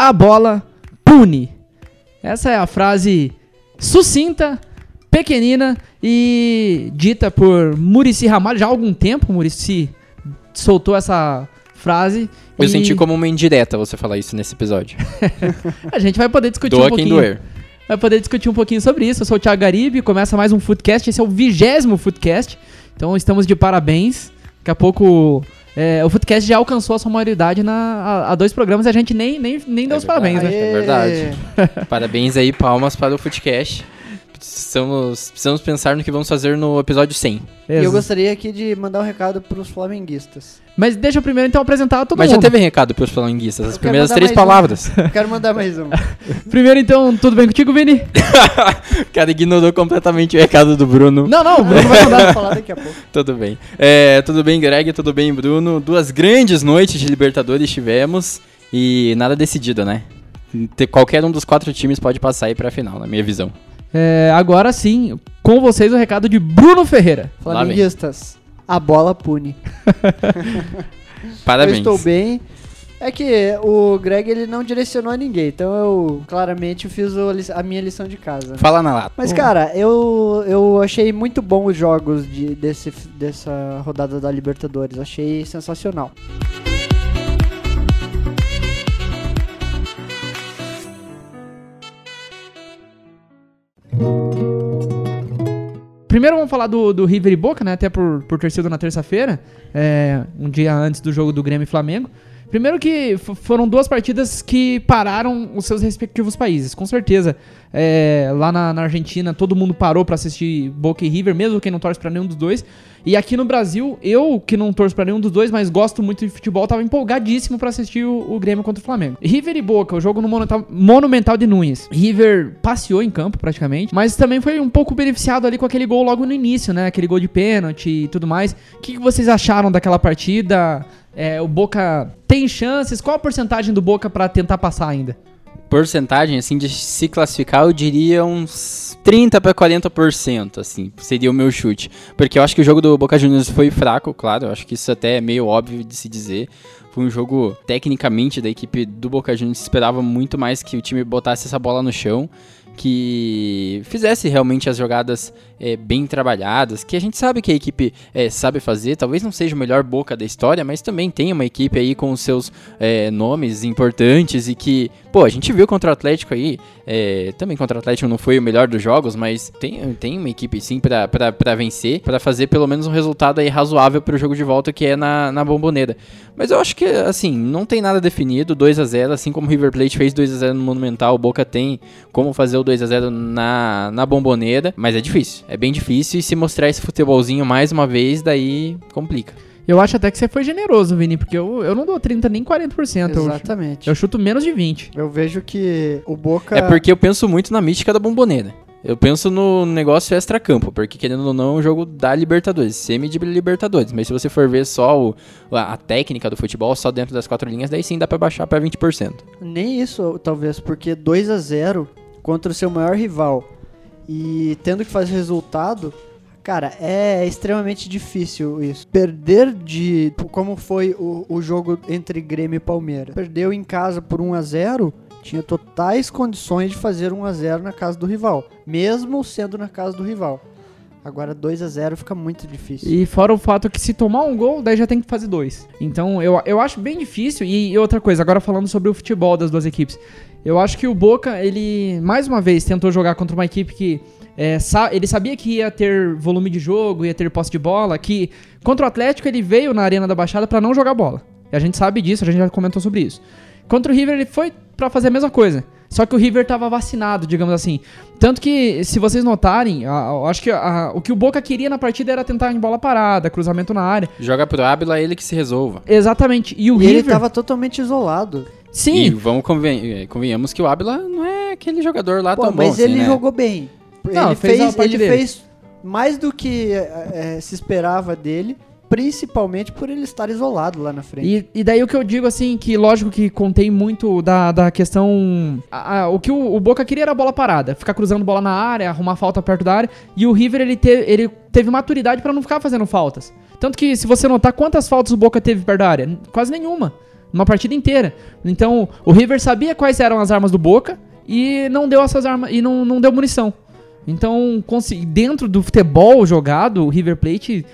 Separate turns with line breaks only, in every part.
a bola pune. Essa é a frase sucinta, pequenina e dita por Murici Ramalho já há algum tempo. Murici soltou essa frase.
Eu
e
senti como uma indireta você falar isso nesse episódio.
A gente vai poder discutir
Doa
um
quem
pouquinho.
doer.
Vai poder discutir um pouquinho sobre isso. Eu sou o Thiago Garibe, começa mais um Footcast. Esse é o vigésimo Footcast. Então estamos de parabéns. Daqui a pouco é, o Footcast já alcançou a sua maioridade na, a, dois programas e a gente nem, nem, nem deu os parabéns, né?
É verdade. Parabéns aí, palmas para o Footcast. Precisamos, precisamos pensar no que vamos fazer no episódio 100.
E eu gostaria aqui de mandar um recado pros flamenguistas.
Mas deixa eu primeiro então apresentar todo
Mas já
mundo.
teve recado para os flamenguistas, as
Eu quero
primeiras
mandar
três
mais um.
palavras.
Eu Quero mandar mais um.
Primeiro então, tudo bem contigo, Vini?
O cara ignorou completamente o recado do Bruno.
Não, não, o Bruno vai mandar.
Vou falar daqui a pouco.
Tudo bem. É, tudo bem, Greg? Tudo bem, Bruno? Duas grandes noites de Libertadores tivemos e nada decidido, né? Te- Qualquer um dos quatro times pode passar aí pra final, na minha visão.
É, agora sim, com vocês o recado de Bruno Ferreira.
Flamenguistas, a bola pune.
Parabéns.
Eu estou bem. É que o Greg ele não direcionou a ninguém, então eu claramente fiz a minha lição de casa.
Fala na lata.
Mas, cara, eu, eu achei muito bom os jogos de, desse, dessa rodada da Libertadores. Achei sensacional.
Primeiro vamos falar do, do River e Boca, né? Até por, por ter sido na terça-feira, é, um dia antes do jogo do Grêmio e Flamengo. Primeiro que foram duas partidas que pararam os seus respectivos países. Com certeza, é, lá na, na Argentina todo mundo parou pra assistir Boca e River, mesmo quem não torce pra nenhum dos dois. E aqui no Brasil, eu que não torço pra nenhum dos dois, mas gosto muito de futebol, tava empolgadíssimo pra assistir o, o Grêmio contra o Flamengo. River e Boca, o jogo no Monumental, de Nunes. River passeou em campo praticamente, mas também foi um pouco beneficiado ali com aquele gol logo no início, né? Aquele gol de pênalti e tudo mais. O que, que vocês acharam daquela partida? É, o Boca tem chances? Qual a porcentagem do Boca pra tentar passar ainda?
Porcentagem, assim, de se classificar, eu diria uns 30 pra 40%, assim, seria o meu chute. Porque eu acho que o jogo do Boca Juniors foi fraco, claro, eu acho que isso até é meio óbvio de se dizer. Foi um jogo, tecnicamente, da equipe do Boca Juniors, esperava muito mais que o time botasse essa bola no chão, que fizesse realmente as jogadas é, bem trabalhadas, que a gente sabe que a equipe é, sabe fazer, talvez não seja o melhor Boca da história, mas também tem uma equipe aí com os seus é, nomes importantes e que, pô, a gente viu contra o Atlético aí, é, também contra o Atlético não foi o melhor dos jogos, mas tem, tem uma equipe sim pra vencer, pra fazer pelo menos um resultado aí razoável pro jogo de volta que é na, na bomboneira. Mas eu acho que, assim, não tem nada definido, 2 a 0 assim como o River Plate fez 2 a 0 no Monumental, o Boca tem como fazer o 2 a 0 na, na bomboneira, mas é difícil, é bem difícil e se mostrar esse futebolzinho mais uma vez, daí complica.
Eu acho até que você foi generoso, Vini, porque eu, eu não dou 30 nem 40%. Eu,
Exatamente.
eu chuto menos de 20.
Eu vejo que o Boca.
É porque eu penso muito na mística da bomboneira. Eu penso no negócio extra-campo, porque querendo ou não, é um jogo da Libertadores, semi de Libertadores. Mas se você for ver só o- a, a técnica do futebol, só dentro das quatro linhas, daí sim dá pra baixar pra 20%.
Nem isso, talvez, porque 2 a 0 contra o seu maior rival e tendo que fazer resultado, cara, é extremamente difícil isso. Perder de. Como foi o, o jogo entre Grêmio e Palmeiras. Perdeu em casa por 1 a 0 tinha totais condições de fazer 1 a 0 na casa do rival, mesmo sendo na casa do rival. Agora 2 a 0 fica muito difícil.
E fora o fato que se tomar um gol, daí já tem que fazer dois. Então eu, eu acho bem difícil. E, e outra coisa, agora falando sobre o futebol das duas equipes. Eu acho que o Boca, ele mais uma vez tentou jogar contra uma equipe que. é, sa- ele sabia que ia ter volume de jogo, ia ter posse de bola. Que contra o Atlético ele veio na Arena da Baixada pra não jogar bola. E a gente sabe disso, a gente já comentou sobre isso. Contra o River ele foi pra fazer a mesma coisa. Só que o River tava vacinado, digamos assim. Tanto que, se vocês notarem, a- a- eu acho que a- o que o Boca queria na partida era tentar em bola parada, cruzamento na área.
Joga pro Ábila, ele que se resolva.
Exatamente. E o
E ele
River.
tava totalmente isolado.
Sim,
E vamos conven eh, convenhamos que o Ábila não é aquele jogador lá
Pô,
tão bom
mas
assim,
ele
né?
jogou bem.
Não,
ele
fez
fez, ele
dele.
fez mais do que é, é, se esperava dele, principalmente por ele estar isolado lá na frente.
E, e daí o que eu digo, assim, que lógico que contei muito da, da questão. a- a- o que o, o Boca queria era a bola parada, ficar cruzando bola na área, arrumar falta perto da área. E o River, ele, te, ele teve maturidade pra não ficar fazendo faltas. Tanto que, se você notar quantas faltas o Boca teve perto da área, quase nenhuma. Numa partida inteira. Então, o River sabia quais eram as armas do Boca e não deu essas armas e não, não deu munição. Então, dentro do futebol jogado, o River Plate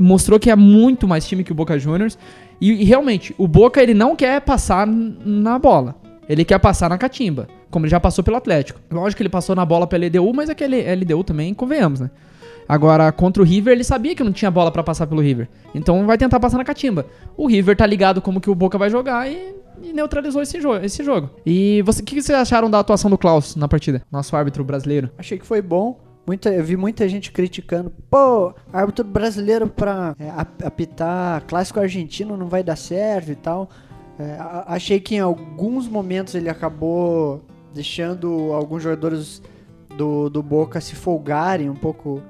mostrou que é muito mais time que o Boca Juniors. E, e realmente, o Boca ele não quer passar na bola. Ele quer passar na catimba, como ele já passou pelo Atlético. Lógico que ele passou na bola pela LDU, mas aquele LDU também, convenhamos, né? Agora, contra o River, ele sabia que não tinha bola pra passar pelo River. Então vai tentar passar na catimba. O River tá ligado como que o Boca vai jogar e, e neutralizou esse, jo esse jogo. E o que, que vocês acharam da atuação do Klaus na partida? Nosso árbitro brasileiro.
Achei que foi bom. Muita, eu vi muita gente criticando. Pô, árbitro brasileiro pra é, ap- apitar clássico argentino não vai dar certo e tal. É, achei que em alguns momentos ele acabou deixando alguns jogadores do, do Boca se folgarem um pouco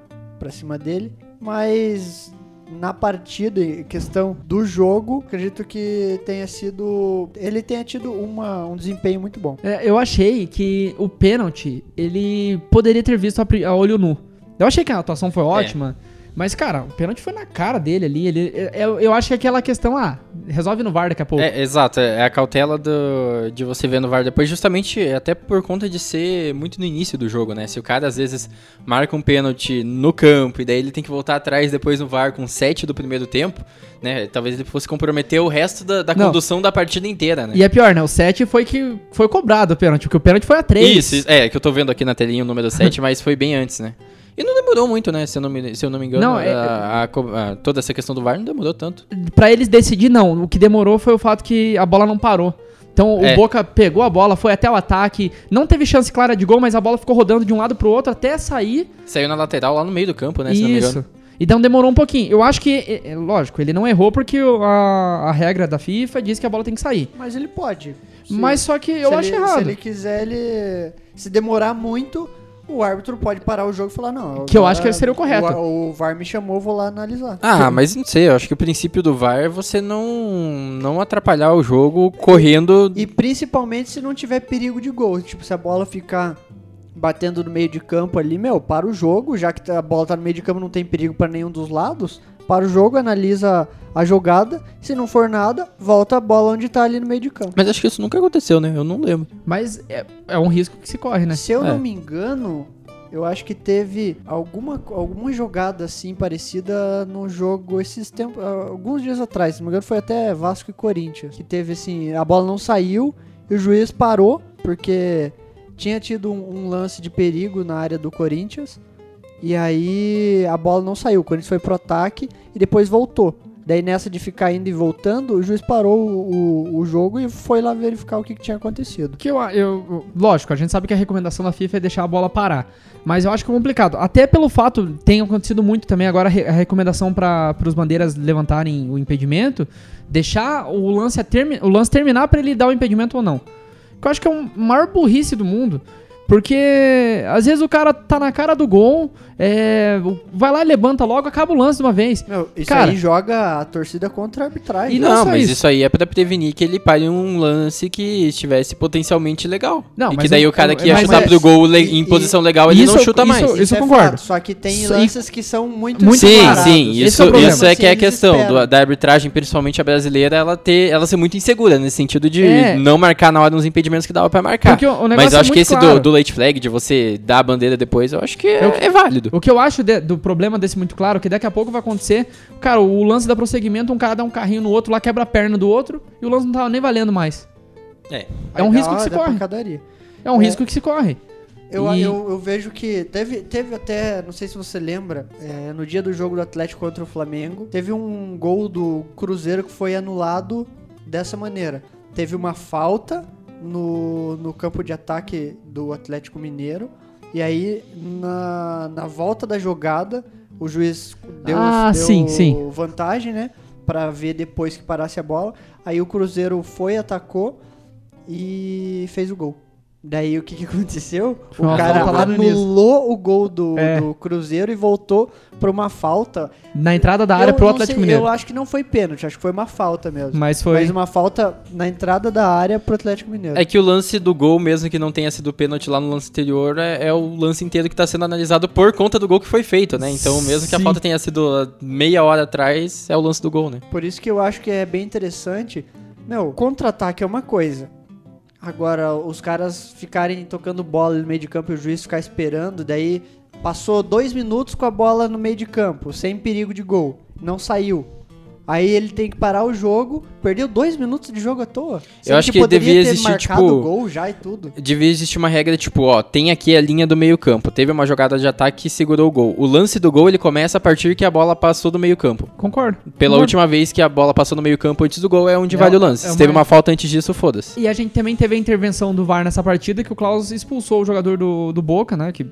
pra cima dele. Mas na partida, em questão do jogo, acredito que tenha sido. Ele tenha tido uma, um desempenho muito bom.
É, eu achei que o pênalti, ele poderia ter visto a, a olho nu. Eu achei que a atuação foi ótima. Mas, cara, o pênalti foi na cara dele ali. Ele, eu, eu acho que é aquela questão, ah, resolve no VAR daqui a pouco.
É, exato, é a cautela do, de você ver no VAR depois, justamente até por conta de ser muito no início do jogo, né? Se o cara às vezes marca um pênalti no campo e daí ele tem que voltar atrás depois no VAR com 7 do primeiro tempo, né? Talvez ele fosse comprometer o resto da, da condução da partida inteira, né?
E é pior, né? O 7 foi que foi cobrado o pênalti, porque o pênalti foi a 3.
Isso, isso, é, que eu tô vendo aqui na telinha o número 7, mas foi bem antes, né? E não demorou muito, né? Se eu não me, se eu não me engano,
Não, é-
a- a co- a- toda essa questão do VAR não demorou tanto.
Pra eles decidir, não. O que demorou foi o fato que a bola não parou. Então o
É.
Boca pegou a bola, foi até o ataque, não teve chance clara de gol, mas a bola ficou rodando de um lado pro outro até sair.
Saiu na lateral lá no meio do campo, né? Se não me
Isso.
engano.
Então demorou um pouquinho. Eu acho que, é, é, lógico, ele não errou porque o- a, a regra da FIFA diz que a bola tem que sair.
Mas ele pode. Se-
Mas só que eu acho
ele,
errado.
Se ele quiser, ele. Se demorar muito, o árbitro pode parar o jogo e falar, não.
Que eu acho que seria o correto.
O, o VAR me chamou, vou lá analisar.
Ah, mas não sei, eu acho que o princípio do VAR é você não, não atrapalhar o jogo correndo.
E principalmente se não tiver perigo de gol. Tipo, se a bola ficar batendo no meio de campo ali, meu, para o jogo, já que a bola tá no meio de campo não tem perigo para nenhum dos lados. Para o jogo, analisa a jogada. Se não for nada, volta a bola onde tá ali no meio de campo.
Mas acho que isso nunca aconteceu, né? Eu não lembro.
Mas é, é um risco que se corre, né?
Se eu
É.
não me engano, eu acho que teve alguma, alguma jogada assim parecida no jogo esses tempos, alguns dias atrás. Se não me engano, foi até Vasco e Corinthians. Que teve assim, a bola não saiu e o juiz parou porque tinha tido um, um lance de perigo na área do Corinthians. E aí a bola não saiu. O Corinthians foi pro ataque e depois voltou. Daí nessa de ficar indo e voltando, o juiz parou o, o- jogo e foi lá verificar o que, que tinha acontecido.
Que eu, eu, lógico, a gente sabe que a recomendação da FIFA é deixar a bola parar. Mas eu acho que é complicado. Até pelo fato, tem acontecido muito também agora a re- a recomendação para os bandeiras levantarem o impedimento, deixar o lance, termi- o lance terminar para ele dar o impedimento ou não. Que eu acho que é o maior burrice do mundo. Porque às vezes o cara tá na cara do gol, é, vai lá levanta logo, acaba o lance de uma vez.
Meu, isso
Cara-
aí joga a torcida contra a arbitragem.
E
não,
não
mas
isso.
isso. aí é pra prevenir que ele pare um lance que estivesse potencialmente legal.
Não,
e que daí
o-
o cara que ia
mas
chutar
é-
pro gol
e-
em
e-
posição legal, ele
isso-
não chuta
isso-
mais.
isso eu
é
concordo.
fato, só que tem
Isso-
lances que são muito
Muito
Sim,
separados.
sim, isso,
é
isso é que é a questão do- da arbitragem, principalmente a brasileira, ela ter, ela ser muito insegura nesse sentido de
É.
não marcar na hora uns impedimentos que dava pra marcar. Mas eu
é
acho que esse do, do late flag, de você dar a bandeira depois, eu acho que é,
Eu-
é válido.
O que eu acho de- do problema desse muito claro, é que daqui a pouco vai acontecer, cara, o lance da prosseguimento, um cara dá um carrinho no outro, lá quebra a perna do outro, e o lance não tava nem valendo mais.
É.
É um
Aí
risco
dá-
que se corre.
pancadaria.
É um
É.
risco que se corre.
Eu,
E-
eu, eu vejo que teve, teve até, não sei se você lembra, é, no dia do jogo do Atlético contra o Flamengo, teve um gol do Cruzeiro que foi anulado dessa maneira. Teve uma falta no, no campo de ataque do Atlético Mineiro, e aí na, na volta da jogada, o juiz deu,
Ah,
deu
sim, sim.
vantagem, né? Pra ver depois que parasse a bola. Aí o Cruzeiro foi, atacou e fez o gol. Daí o que, que aconteceu?
Foi
o cara anulou o gol do,
É.
do Cruzeiro e voltou pra uma falta.
Na entrada da área
eu
pro Atlético
sei,
Mineiro.
Eu acho que não foi pênalti, acho que foi uma falta mesmo.
Mas foi.
Mas uma falta na entrada da área pro Atlético Mineiro.
É que o lance do gol, mesmo que não tenha sido pênalti lá no lance anterior, é, é o lance inteiro que tá sendo analisado por conta do gol que foi feito, né? Então, mesmo que a
Sim.
falta tenha sido meia hora atrás, é o lance do gol, né?
Por isso que eu acho que é bem interessante Meu, contra-ataque é uma coisa. Agora, os caras ficarem tocando bola no meio de campo e o juiz ficar esperando, daí passou dois minutos com a bola no meio de campo, sem perigo de gol. Não saiu. Aí ele tem que parar o jogo, perdeu dois minutos de jogo à toa. Sendo
acho que
poderia
devia
ter
existir,
marcado
tipo,
o gol já e tudo.
Devia existir uma regra tipo, ó, tem aqui a linha do meio campo. Teve uma jogada de ataque que segurou o gol. O lance do gol ele começa a partir que a bola passou do meio campo.
Concordo.
Pela
Concordo.
última vez que a bola passou no meio campo antes do gol é onde
É
vale o lance.
é
Se
uma-
teve uma falta antes disso, foda-se.
E a gente também teve a intervenção do VAR nessa partida, que o Klaus expulsou o jogador do, do Boca, né? Que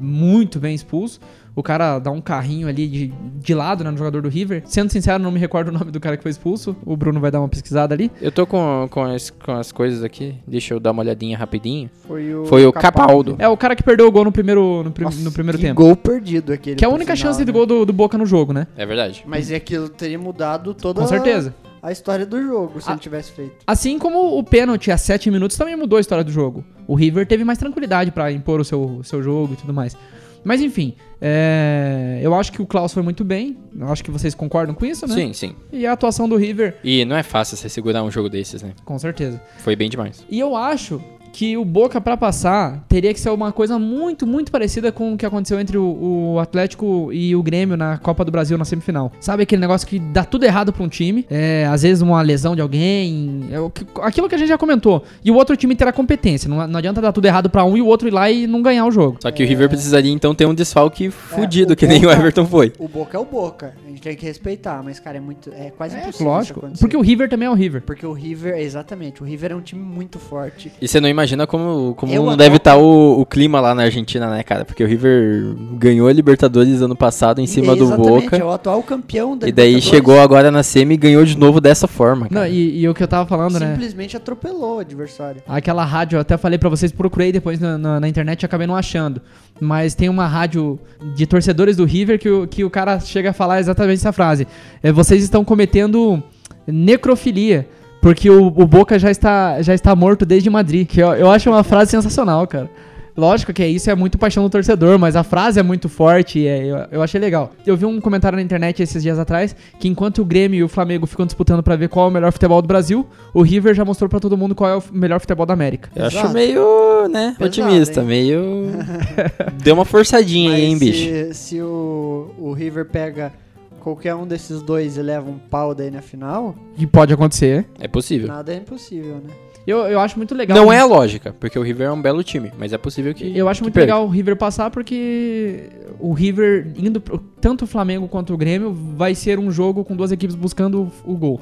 muito bem expulso. O cara dá um carrinho ali de, de lado, né, no jogador do River. Sendo sincero, não me recordo o nome do cara que foi expulso. O Bruno vai dar uma pesquisada ali.
Eu tô com, com, as, com as coisas aqui. Deixa eu dar uma olhadinha rapidinho.
Foi o,
Foi o Capaldo.
É o cara que perdeu o gol no primeiro, no, prim-
Nossa,
no primeiro
que
tempo.
gol perdido aquele.
Que é a única
final,
chance de
né?
gol do, do Boca no jogo, né?
É verdade.
Mas é aquilo teria mudado toda
Com certeza.
a história do jogo, se
Ah.
ele tivesse feito.
Assim como o pênalti a 7 minutos também mudou a história do jogo. O River teve mais tranquilidade pra impor o seu, o seu jogo e tudo mais. Mas enfim, é, eu acho que o Klaus foi muito bem. Eu acho que vocês concordam com isso, né?
Sim, sim.
E a atuação do River,
E não é fácil você segurar um jogo desses, né?
com certeza.
Foi bem demais.
E eu acho que o Boca pra passar teria que ser uma coisa muito, muito parecida com o que aconteceu entre o, o Atlético e o Grêmio na Copa do Brasil na semifinal. Sabe aquele negócio que dá tudo errado pra um time, é, às vezes uma lesão de alguém, é o que- aquilo que a gente já comentou. E o outro time terá competência. Não, não adianta dar tudo errado pra um e o outro ir lá e não ganhar o jogo.
Só que o River precisaria então ter um desfalque fudido,
o
que nem o
Boca-
Everton foi.
O Boca é o Boca. A gente tem que respeitar, mas, cara, é muito. É quase
É,
impossível.
lógico. Porque o River também é o River.
Porque o River, exatamente, o River é um time muito forte.
E você não imagina como, como
Eu
não deve estar o, o clima lá na Argentina, né, cara? Porque o River ganhou a Libertadores ano passado em cima do Boca.
é o atual campeão da
E daí chegou agora na semi e ganhou de novo dessa forma,
Não,
cara.
e, e o que eu tava falando, né?
Simplesmente atropelou o adversário.
Aquela rádio, eu até falei pra vocês, procurei depois na, na, na internet e acabei não achando. Mas tem uma rádio de torcedores do River que o, que o cara chega a falar exatamente essa frase. É, vocês estão cometendo necrofilia. Porque o, o Boca já está, já está morto desde Madrid. Que eu, eu acho uma frase sensacional, cara. Lógico que isso é muito paixão do torcedor, mas a frase é muito forte e é- eu, eu achei legal. Eu vi um comentário na internet esses dias atrás que enquanto o Grêmio e o Flamengo ficam disputando pra ver qual é o melhor futebol do Brasil, o River já mostrou pra todo mundo qual é o melhor futebol da América.
Eu acho
Exato.
meio, né,
Pesado,
otimista,
hein?
meio... Deu uma forçadinha aí, hein, bicho?
se, se o, o River pega qualquer um desses dois e leva um pau daí na final,
Que pode acontecer.
É possível.
nada é impossível, né?
Eu, eu acho muito legal.
Não é a lógica, porque o River é um belo time, mas é possível que
Eu acho
que
muito
perca.
legal o River passar porque o River indo pro, tanto o Flamengo quanto o Grêmio vai ser um jogo com duas equipes buscando o, o gol.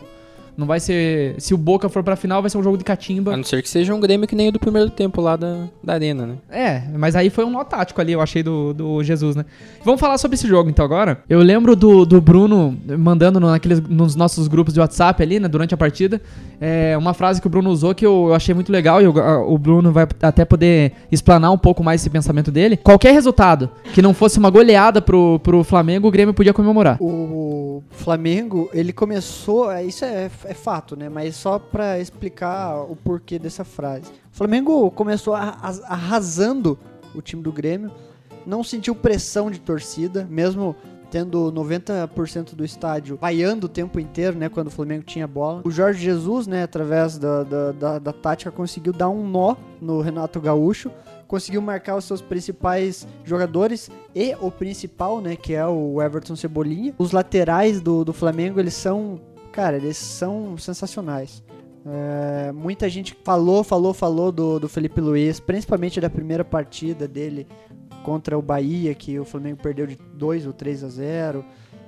Não vai ser, se o Boca for pra final vai ser um jogo de catimba.
A não ser que seja um Grêmio que nem o do primeiro tempo lá da, da arena, né?
É, mas aí foi um nó tático ali, eu achei do, do Jesus, né? Vamos falar sobre esse jogo então agora. Eu lembro do, do Bruno mandando no- naqueles, nos nossos grupos de WhatsApp ali, né, durante a partida, é, uma frase que o Bruno usou que eu, eu achei muito legal e o, a- o Bruno vai até poder explanar um pouco mais esse pensamento dele. Qualquer resultado que não fosse uma goleada pro, pro Flamengo, o Grêmio podia comemorar.
O Flamengo, ele começou, é, isso é, é fato, né? Mas só pra explicar o porquê dessa frase. O Flamengo começou arras- arrasando o time do Grêmio, não sentiu pressão de torcida, mesmo tendo 90% do estádio vaiando o tempo inteiro, né, quando o Flamengo tinha bola. O Jorge Jesus, né, através da, da, da, da tática, conseguiu dar um nó no Renato Gaúcho, conseguiu marcar os seus principais jogadores e o principal, né, que é o Everton Cebolinha. Os laterais do, do Flamengo, eles são, cara, eles são sensacionais. É, muita gente falou, falou, falou do, do Felipe Luiz, principalmente da primeira partida dele contra o Bahia, que o Flamengo perdeu de 2 ou 3 a 0.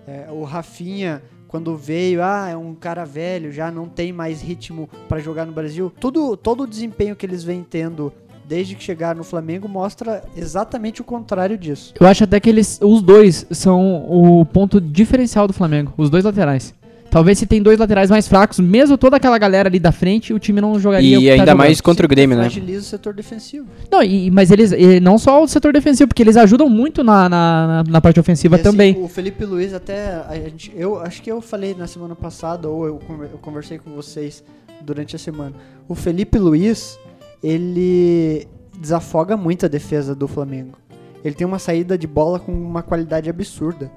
É, o Rafinha, quando veio, ah, é um cara velho, já não tem mais ritmo para jogar no Brasil. Tudo, todo o desempenho que eles vêm tendo desde que chegaram no Flamengo mostra exatamente o contrário disso.
Eu acho até que eles, os dois são o ponto diferencial do Flamengo, os dois laterais. Talvez se tem dois laterais mais fracos, mesmo toda aquela galera ali da frente, o time não jogaria.
E
tá
ainda mais contra o Grêmio, né?
Fragiliza o setor defensivo.
Não, e, mas eles, e não só o setor defensivo, porque eles ajudam muito na, na, na- parte ofensiva
E, assim,
também.
O Felipe Luiz até a gente, eu acho que eu falei na semana passada ou eu, eu conversei com vocês durante a semana. O Felipe Luiz, ele desafoga muito a defesa do Flamengo. Ele tem uma saída de bola com uma qualidade absurda.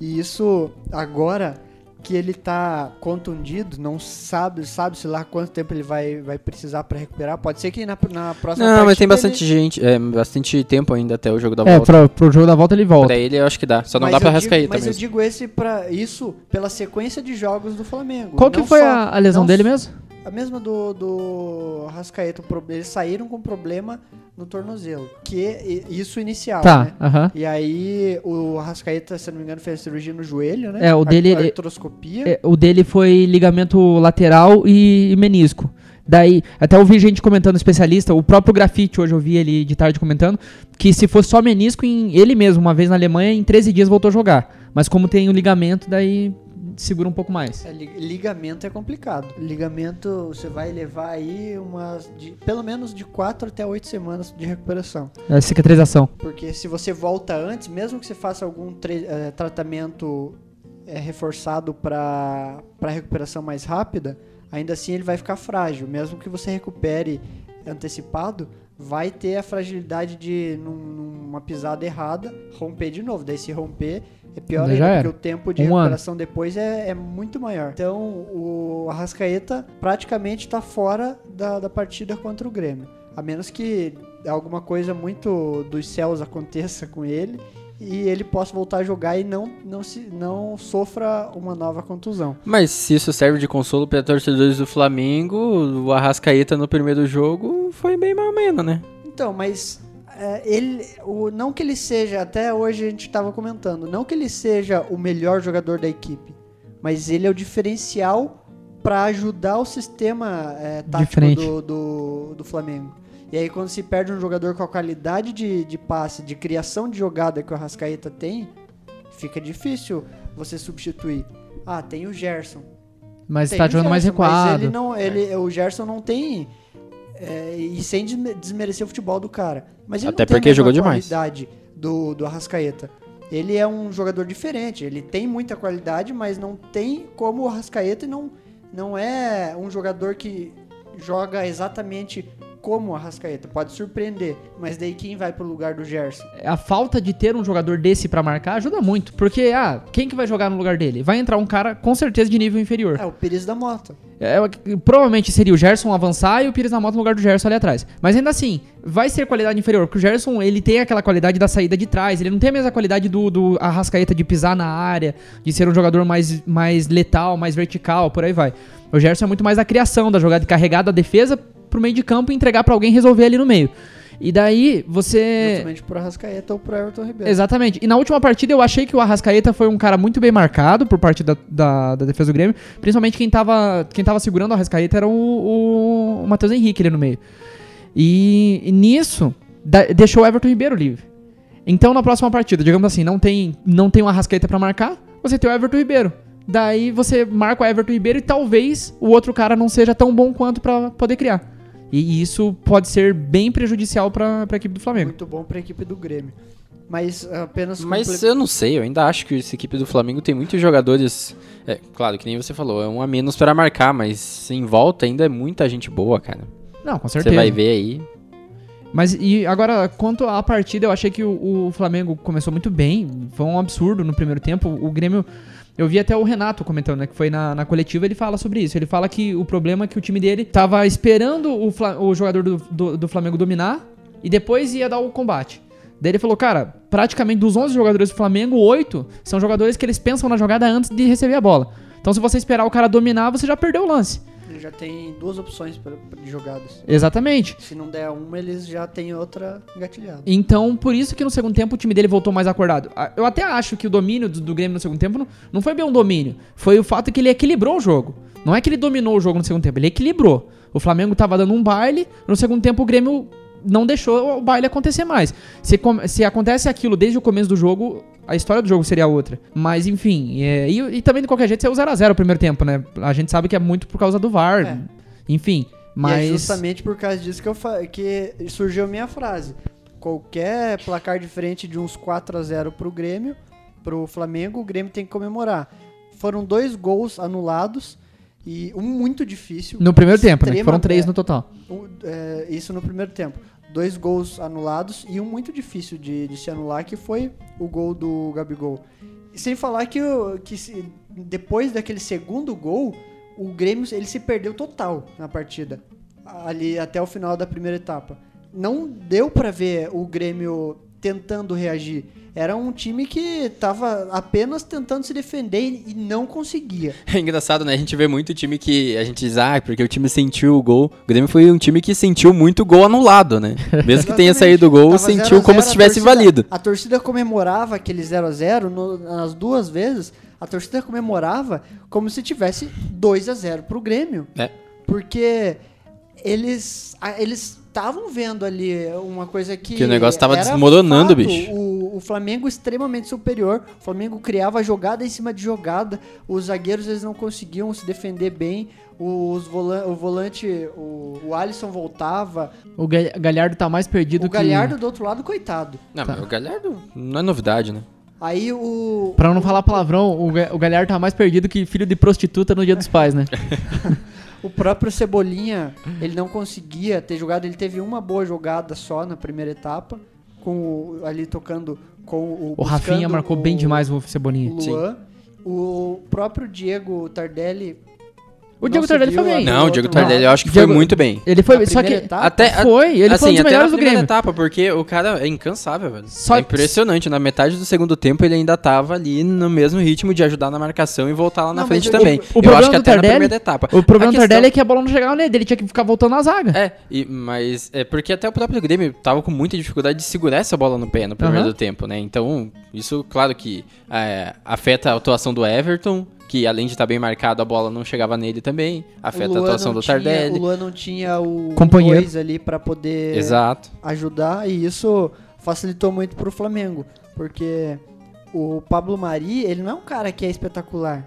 E isso agora que ele tá contundido, não sabe, sabe-se lá quanto tempo ele vai, vai precisar pra recuperar. Pode ser que na, na próxima
Não, mas tem bastante
ele-
gente, é, bastante tempo ainda até o jogo da
É,
volta.
pra, pro jogo da volta ele volta.
Pra ele eu acho que dá. Só não
Mas
dá pra
eu digo-
Rascaíta
Mas eu
mesmo.
digo esse para isso pela sequência de jogos do Flamengo.
Qual que foi
só-
a, a lesão dele mesmo?
A mesma do, do Rascaeta. Eles saíram com problema no tornozelo. Que isso inicial,
Tá,
né?
aham.
E aí o Rascaeta, se não me engano, fez cirurgia no joelho, né?
É, o dele-
A, artroscopia.
É, o dele foi ligamento lateral e, menisco. Daí, até eu vi gente comentando, especialista, o próprio Grafite, hoje eu vi ele de tarde comentando, que se fosse só menisco, em, ele mesmo, uma vez na Alemanha, em 13 dias voltou a jogar. Mas como tem o ligamento, daí segura um pouco mais.
É, li- ligamento é complicado. Ligamento você vai levar aí umas. De, pelo menos de 4 até 8 semanas de recuperação.
É cicatrização.
Porque se você volta antes, mesmo que você faça algum eh, tratamento eh, reforçado para recuperação mais rápida, ainda assim ele vai ficar frágil. Mesmo que você recupere antecipado, vai ter a fragilidade de, num- numa pisada errada, romper de novo. Daí se romper, é pior ainda, porque o tempo de
Um ano.
recuperação depois é, é muito maior. Então o Arrascaeta praticamente está fora da, da partida contra o Grêmio. A menos que alguma coisa muito dos céus aconteça com ele e ele possa voltar a jogar e não, não, se, não sofra uma nova contusão.
Mas se isso serve de consolo para torcedores do Flamengo, o Arrascaeta no primeiro jogo foi bem mal menos, né?
Então, mas é, ele, o, não que ele seja, até hoje a gente estava comentando, não que ele seja o melhor jogador da equipe, mas ele é o diferencial para ajudar o sistema é, tático do, do, do Flamengo. E aí quando se perde um jogador com a qualidade de, de passe, de criação de jogada que o Arrascaeta tem, fica difícil você substituir. Ah, tem o Gerson.
Mas
Tem
tá
o
jogando mais
Gerson, Mas
recuado.
ele não, ele, o Gerson não tem. É, e sem desme- desmerecer o futebol do cara. Mas ele
Até
não
porque jogou demais.
qualidade do, do Arrascaeta. Ele é um jogador diferente. Ele tem muita qualidade, mas não tem como o Arrascaeta e não, não é um jogador que joga exatamente como o Arrascaeta. Pode surpreender, mas daí quem vai pro lugar do Gerson?
a falta de ter um jogador desse pra marcar ajuda muito. Porque, ah, quem que vai jogar no lugar dele? Vai entrar um cara com certeza de nível inferior.
É o Pires da Mota.
É, provavelmente seria o Gerson avançar e o Pires na moto no lugar do Gerson ali atrás. Mas ainda assim, vai ser qualidade inferior, porque o Gerson ele tem aquela qualidade da saída de trás, ele não tem a mesma qualidade do, do Arrascaeta de pisar na área, de ser um jogador mais, mais letal, mais vertical, por aí vai. O Gerson é muito mais da criação, da jogada de carregar da defesa pro meio de campo e entregar pra alguém resolver ali no meio. E daí você.
Justamente pro Arrascaeta ou pro Everton Ribeiro.
Exatamente. E na última partida eu achei que o Arrascaeta foi um cara muito bem marcado por parte da, da, da defesa do Grêmio. Principalmente quem tava, quem tava segurando o Arrascaeta era o, o, o Matheus Henrique ali no meio. E, e nisso, da- deixou o Everton Ribeiro livre. Então na próxima partida, digamos assim, não tem, não tem o Arrascaeta pra marcar, você tem o Everton Ribeiro. Daí você marca o Everton Ribeiro e talvez o outro cara não seja tão bom quanto pra poder criar. E isso pode ser bem prejudicial pra, pra equipe do Flamengo.
Muito bom pra equipe do Grêmio. Mas apenas
Mas
comple-
eu não sei, eu ainda acho que essa equipe do Flamengo tem muitos jogadores. É, claro, que nem você falou, é um a menos para marcar, mas em volta ainda é muita gente boa, cara.
Não, com
Você
certeza.
vai ver aí.
Mas e agora, quanto à partida, eu achei que o, o Flamengo começou muito bem. Foi um absurdo no primeiro tempo. O Grêmio. Eu vi até o Renato comentando, né? Que foi na, na coletiva, ele fala sobre isso. Ele fala que o problema é que o time dele tava esperando o, Fla- o jogador do, do, do Flamengo dominar e depois ia dar o combate. Daí ele falou, cara, praticamente dos 11 jogadores do Flamengo, 8 são jogadores que eles pensam na jogada antes de receber a bola. Então se você esperar o cara dominar, você já perdeu o lance.
Ele já tem duas opções de jogadas.
Exatamente.
Se não der uma, eles já têm outra engatilhada.
Então, por isso que no segundo tempo o time dele voltou mais acordado. Eu até acho que o domínio do, do Grêmio no segundo tempo não, não foi bem um domínio. Foi o fato que ele equilibrou o jogo. Não é que ele dominou o jogo no segundo tempo, ele equilibrou. O Flamengo tava dando um baile, no segundo tempo o Grêmio não deixou o baile acontecer mais. Se, se acontece aquilo desde o começo do jogo, a história do jogo seria outra. Mas enfim, é, e, e também de qualquer jeito é o 0x0 o primeiro tempo, né? A gente sabe que é muito por causa do VAR.
É.
Enfim,
E
mas.
é justamente por causa disso que, eu fa- que surgiu a minha frase. Qualquer placar diferente de uns 4 a 0 pro Grêmio, pro Flamengo, o Grêmio tem que comemorar. Foram dois gols anulados e um muito difícil.
No primeiro tempo, né? Foram três
é,
no total.
um- é, isso no primeiro tempo. Dois gols anulados e um muito difícil de, de se anular, que foi o gol do Gabigol. Sem falar que, que depois daquele segundo gol, o Grêmio ele se perdeu total na partida. Ali até o final da primeira etapa. Não deu pra ver o Grêmio tentando reagir. Era um time que tava apenas tentando se defender e não conseguia.
É engraçado, né? A gente vê muito time que a gente diz, ah, porque o time sentiu o gol. O Grêmio foi um time que sentiu muito gol anulado, né? Mesmo que tenha saído o gol,
Tava
sentiu
0 a
como
0,
se tivesse
torcida-
valido.
A torcida comemorava aquele 0 a 0 no- nas duas vezes. A torcida comemorava como se tivesse 2 a 0 pro Grêmio.
É.
Porque eles eles estavam vendo ali uma coisa que
Que o negócio tava
era
desmoronando,
fato.
bicho.
O, o Flamengo extremamente superior. O Flamengo criava jogada em cima de jogada. Os zagueiros eles não conseguiam se defender bem. Os volan o volante, o, o Alisson voltava.
O Ga- Galhardo tá mais perdido
O
que...
Galhardo do outro lado, coitado.
Não,
Tá.
mas o Galhardo não é novidade, né?
Aí o.
Pra não falar palavrão, o, o Galhardo tá mais perdido que filho de prostituta no dia dos pais, né?
O próprio Cebolinha, ele não conseguia ter jogado, ele teve uma boa jogada só na primeira etapa, com o- ali tocando com o.
O Rafinha marcou
o-
bem demais o Cebolinha.
Luan. O próprio Diego Tardelli.
O
não
Diego Tardelli foi bem.
Não, o Diego Tardelli eu acho que
Diego-
foi muito bem.
Ele foi, só que
etapa?
Até,
foi, ele
assim,
foi um dos
até
melhores
na
do
primeira
Grêmio.
etapa, porque o cara é incansável, velho.
Só-
é impressionante. Na metade do segundo tempo, ele ainda tava ali no mesmo ritmo de ajudar na marcação e voltar lá na
Não,
frente
mas o-
também.
o
eu
problema
acho que
do
até
Tardelli-
na primeira etapa.
O problema
A
do
questão-
Tardelli é que a bola não chegava nele, ele tinha que ficar voltando na zaga.
É, e, mas é porque até o próprio Grêmio tava com muita dificuldade de segurar essa bola no pé no primeiro
Aham.
tempo, né? Então, isso, claro que é, afeta a atuação do Everton, que além de estar bem marcado, a bola não chegava nele também. Afeta
O
a atuação
não
do
tinha-
Tardelli.
O Luan não tinha o
Companheiro.
dois ali pra poder
Exato.
ajudar e isso facilitou muito pro Flamengo, porque o Pablo Mari, ele não é um cara que é espetacular.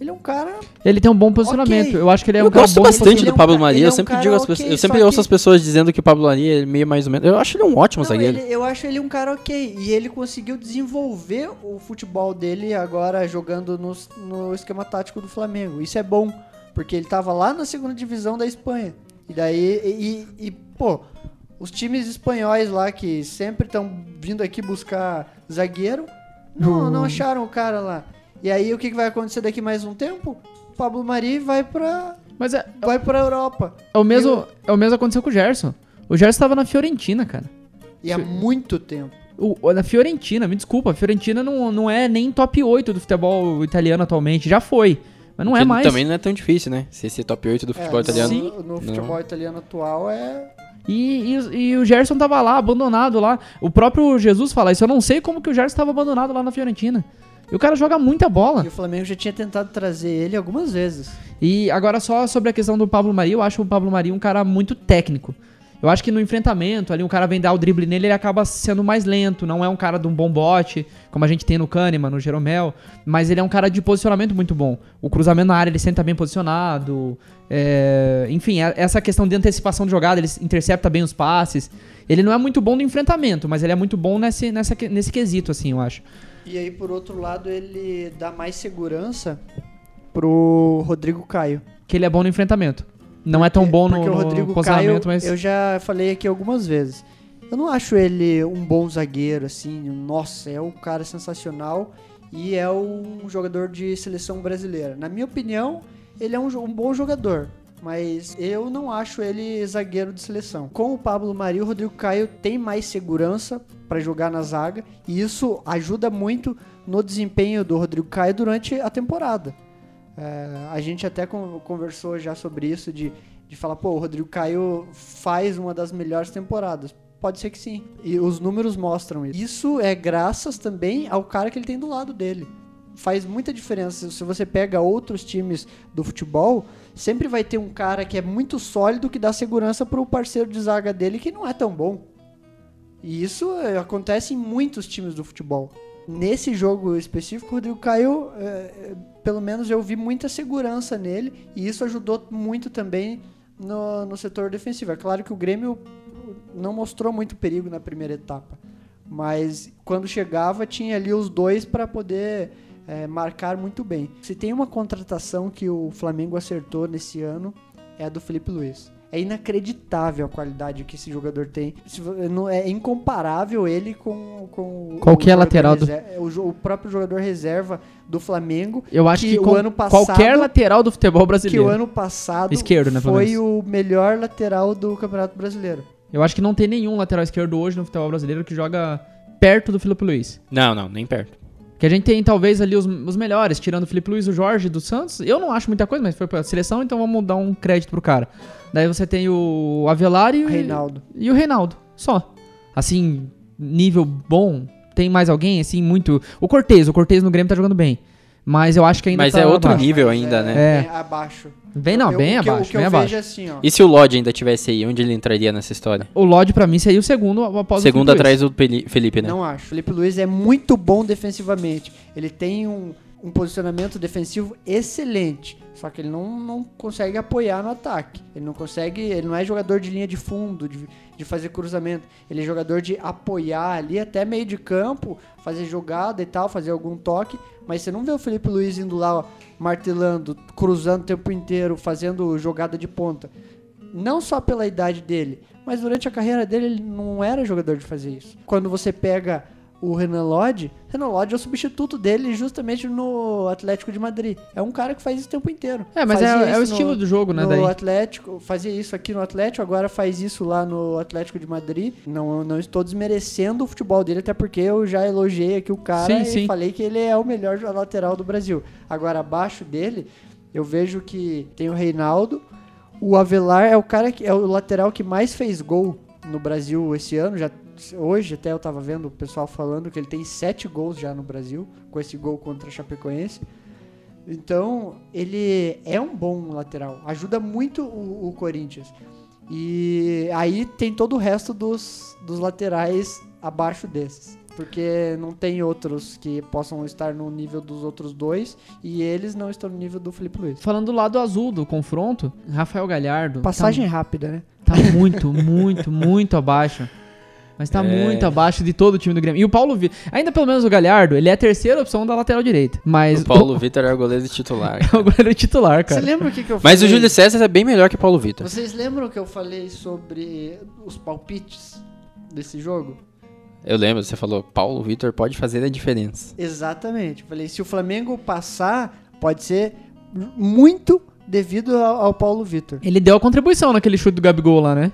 Ele é um cara
Ele tem um bom posicionamento.
Ok.
Eu acho que ele é um
eu
cara
gosto
bom
bastante do
um
Pablo Maria.
ele é
Eu
um
sempre
cara
digo às pessoas, eu sempre ouço
que-
as pessoas dizendo que o Pablo Maria é meio mais ou menos. Eu acho ele um ótimo
Não,
zagueiro.
ele- eu acho ele um cara ok. E ele conseguiu desenvolver o futebol dele agora jogando no, no esquema tático do Flamengo. Isso é bom, porque ele tava lá na segunda divisão da Espanha. E daí, e, e- e, pô, os times espanhóis lá que sempre estão vindo aqui buscar zagueiro, não, não acharam o cara lá. E aí o que, que vai acontecer daqui mais um tempo? Pablo Mari vai pra,
Mas é,
vai pra Europa.
é o mesmo, é o mesmo que aconteceu com o Gerson. O Gerson tava na Fiorentina, cara.
E há muito tempo.
O, o- na Fiorentina, me desculpa, a Fiorentina não, não é nem top 8 do futebol italiano atualmente. Já foi, mas não é mais.
Também não é tão difícil, né? Ser esse top 8 do futebol
É,
italiano.
Sim.
No, no futebol italiano atual é
E, e, e o Gerson tava lá, abandonado lá. O próprio Jesus fala isso. Eu não sei como que o Gerson tava abandonado lá na Fiorentina. E o cara joga muita bola.
E o Flamengo já tinha tentado trazer ele algumas vezes.
E agora só sobre a questão do Pablo Mari, eu acho o Pablo Mari um cara muito técnico. Eu acho que no enfrentamento, ali um cara vem dar o drible nele, ele acaba sendo mais lento, não é um cara de um bom bote, como a gente tem no Kahneman, no Jeromel, mas ele é um cara de posicionamento muito bom. O cruzamento na área, ele sempre tá bem posicionado, é, enfim, é- essa questão de antecipação de jogada, ele intercepta bem os passes. Ele não é muito bom no enfrentamento, mas ele é muito bom nesse, nessa, nesse quesito, assim, eu acho.
E aí, por outro lado, ele dá mais segurança pro Rodrigo Caio.
Que ele é bom no enfrentamento. Não é tão bom no,
Porque o
no
Rodrigo Caio,
posicionamento, mas...
eu já falei aqui algumas vezes. Eu não acho ele um bom zagueiro, assim. Nossa, é um cara sensacional e é um jogador de seleção brasileira. Na minha opinião, ele é um, um bom jogador. Mas eu não acho ele zagueiro de seleção. Com o Pablo Mari, o Rodrigo Caio tem mais segurança para jogar na zaga. E isso ajuda muito no desempenho do Rodrigo Caio durante a temporada. É, a gente até con- conversou já sobre isso, de, de falar, pô, o Rodrigo Caio faz uma das melhores temporadas. Pode ser que sim. E os números mostram isso. Isso é graças também ao cara que ele tem do lado dele. Faz muita diferença. Se você pega outros times do futebol, sempre vai ter um cara que é muito sólido que dá segurança pro parceiro de zaga dele que não é tão bom. E isso é, acontece em muitos times do futebol. Nesse jogo específico, o Rodrigo Caio, é, é, pelo menos eu vi muita segurança nele, e isso ajudou muito também no, no setor defensivo. É claro que o Grêmio não mostrou muito perigo na primeira etapa, mas quando chegava tinha ali os dois para poder é, marcar muito bem. Se tem uma contratação que o Flamengo acertou nesse ano, é a do Felipe Luiz. É inacreditável a qualidade que esse jogador tem. Não- É incomparável ele com, com o-
Qualquer lateral do-
reser- o, próprio jogador reserva do Flamengo.
Eu acho
Que
que,
o ano passado-
qualquer lateral do futebol
Que
brasileiro.
o ano passado
Esquerdo, né,
foi o melhor lateral do Campeonato Brasileiro.
Eu acho que não tem nenhum lateral esquerdo hoje no futebol brasileiro que joga perto do Felipe Luiz.
Não, não, nem perto.
Que a gente tem talvez ali os, os melhores, tirando o Felipe Luiz, o Jorge do Santos. Eu não acho muita coisa, mas foi pra seleção, então vamos dar um crédito pro cara. Daí você tem o Avelar e, o-
Reinaldo.
e o Reinaldo. Só. Assim, nível bom. Tem mais alguém, assim, muito. O Cortez, o Cortez no Grêmio tá jogando bem. Mas eu acho que ainda
Mas
tá
é outro
abaixo.
nível ainda,
é,
né?
É.
bem abaixo.
Bem não,
Eu-
bem
o que eu-
abaixo,
O que
bem abaixo.
é assim, ó.
E se o Lodge ainda tivesse aí, onde ele entraria nessa história?
O Lodge pra mim seria o segundo após
Segundo
o Felipe
atrás do Felipe, né?
Não acho. Felipe Luiz é muito bom defensivamente. Ele tem um, um posicionamento defensivo excelente. Só que ele não, não consegue apoiar no ataque. Ele não consegue. Ele não é jogador de linha de fundo, de, de fazer cruzamento. Ele é jogador de apoiar ali até meio de campo, fazer jogada e tal, fazer algum toque. Mas você não vê o Felipe Luiz indo lá, ó, martelando, cruzando o tempo inteiro, fazendo jogada de ponta. Não só pela idade dele, mas durante a carreira dele ele não era jogador de fazer isso. Quando você pega o Renan Lodge, Renan Lodge é o substituto dele justamente no Atlético de Madrid. É um cara que faz isso o tempo inteiro.
É, mas é, é o estilo
no-
do jogo, né?
no
Daí.
Atlético, fazia isso aqui no Atlético, agora faz isso lá no Atlético de Madrid. Não, não estou desmerecendo o futebol dele, até porque eu já elogiei aqui o cara
Sim,
e
sim.
falei que ele é o melhor lateral do Brasil. Agora, abaixo dele, eu vejo que tem o Reinaldo, o Avelar é o cara que é o lateral que mais fez gol no Brasil esse ano. Já, hoje até eu tava vendo o pessoal falando que ele tem sete gols já no Brasil, com esse gol contra a Chapecoense. Então, ele é um bom lateral. Ajuda muito o, o Corinthians. E aí tem todo o resto dos, dos laterais abaixo desses. Porque não tem outros que possam estar no nível dos outros dois. E eles não estão no nível do Felipe Luiz.
Falando do lado azul do confronto, Rafael Galhardo.
Passagem rápida, né?
Tá, tá muito, muito, muito abaixo. Mas tá
É.
muito abaixo de todo o time do Grêmio. E o Paulo Vitor. Ainda pelo menos o Galhardo, ele é a terceira opção da lateral direita. Mas
O Paulo Vitor é o goleiro titular.
o, o goleiro titular,
Você
cara.
lembra o que, que eu
Mas o
falei?
Júlio César é bem melhor que o Paulo Vitor.
Vocês lembram que eu falei sobre os palpites desse jogo?
Eu lembro, você falou, Paulo Vitor pode fazer a diferença.
Exatamente. Falei, se o Flamengo passar, pode ser muito devido ao, ao Paulo Vitor.
Ele deu a contribuição naquele chute do Gabigol lá, né?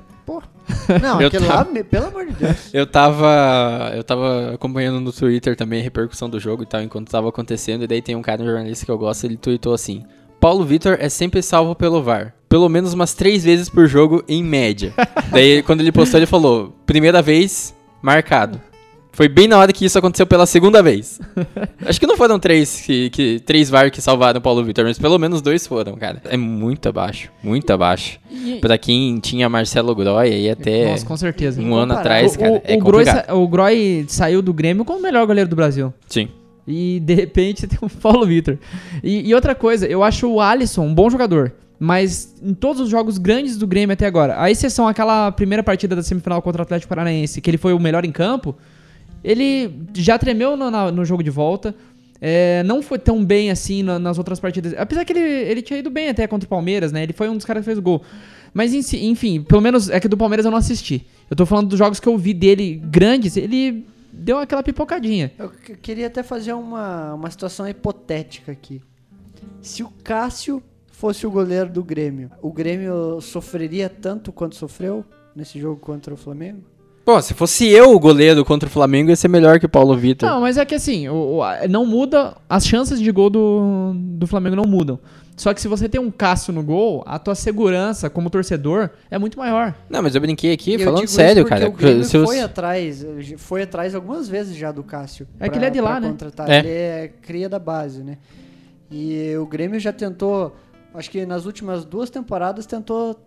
Não,
Eu
aquele
tava-
lá, pelo amor de Deus.
Eu tava. Eu tava acompanhando no Twitter também a repercussão do jogo e tal, enquanto tava acontecendo, e daí tem um cara, um jornalista que eu gosto, ele tweetou assim. Paulo Vitor é sempre salvo pelo VAR. Pelo menos umas três vezes por jogo, em média. daí, quando ele postou, ele falou: primeira vez, marcado. Foi bem na hora que isso aconteceu pela segunda vez. Acho que não foram três que, que três VAR que salvaram o Paulo Vitor, mas pelo menos dois foram, cara. É muito abaixo, muito abaixo.
E-
Pra quem tinha Marcelo Groy aí até
Nossa, com certeza.
um ano atrás,
o,
cara,
o,
é
o, Groy, sa- o Groy saiu do Grêmio como o melhor goleiro do Brasil.
Sim.
E de repente tem o Paulo Vitor. E, e outra coisa, eu acho o Alisson um bom jogador. Mas em todos os jogos grandes do Grêmio até agora, a exceção aquela primeira partida da semifinal contra o Atlético Paranaense, que ele foi o melhor em campo, ele já tremeu no, no jogo de volta. é, não foi tão bem assim na- nas outras partidas. Apesar que ele, ele tinha ido bem até contra o Palmeiras, né? Ele foi um dos caras que fez o gol. Mas enfim, pelo menos é que do Palmeiras eu não assisti. Eu tô falando dos jogos que eu vi dele grandes, ele deu aquela pipocadinha.
Eu que- queria até fazer uma, uma situação hipotética aqui. Se o Cássio fosse o goleiro do Grêmio, o Grêmio sofreria tanto quanto sofreu nesse jogo contra o Flamengo?
Pô, se fosse eu o goleiro contra o Flamengo, ia ser melhor que o Paulo Vitor.
Não, mas é que assim, o- o- não muda, as chances de gol do, do Flamengo não mudam. Só que se você tem um Cássio no gol, a tua segurança como torcedor é muito maior.
Não, mas eu brinquei aqui
E eu
falando sério, cara.
O Grêmio
Se
foi atrás, foi atrás algumas vezes já do Cássio.
É que ele é de lá,
pra
né?
Contratar.
É.
Ele é cria da base, né? E o Grêmio já tentou, acho que nas últimas duas temporadas tentou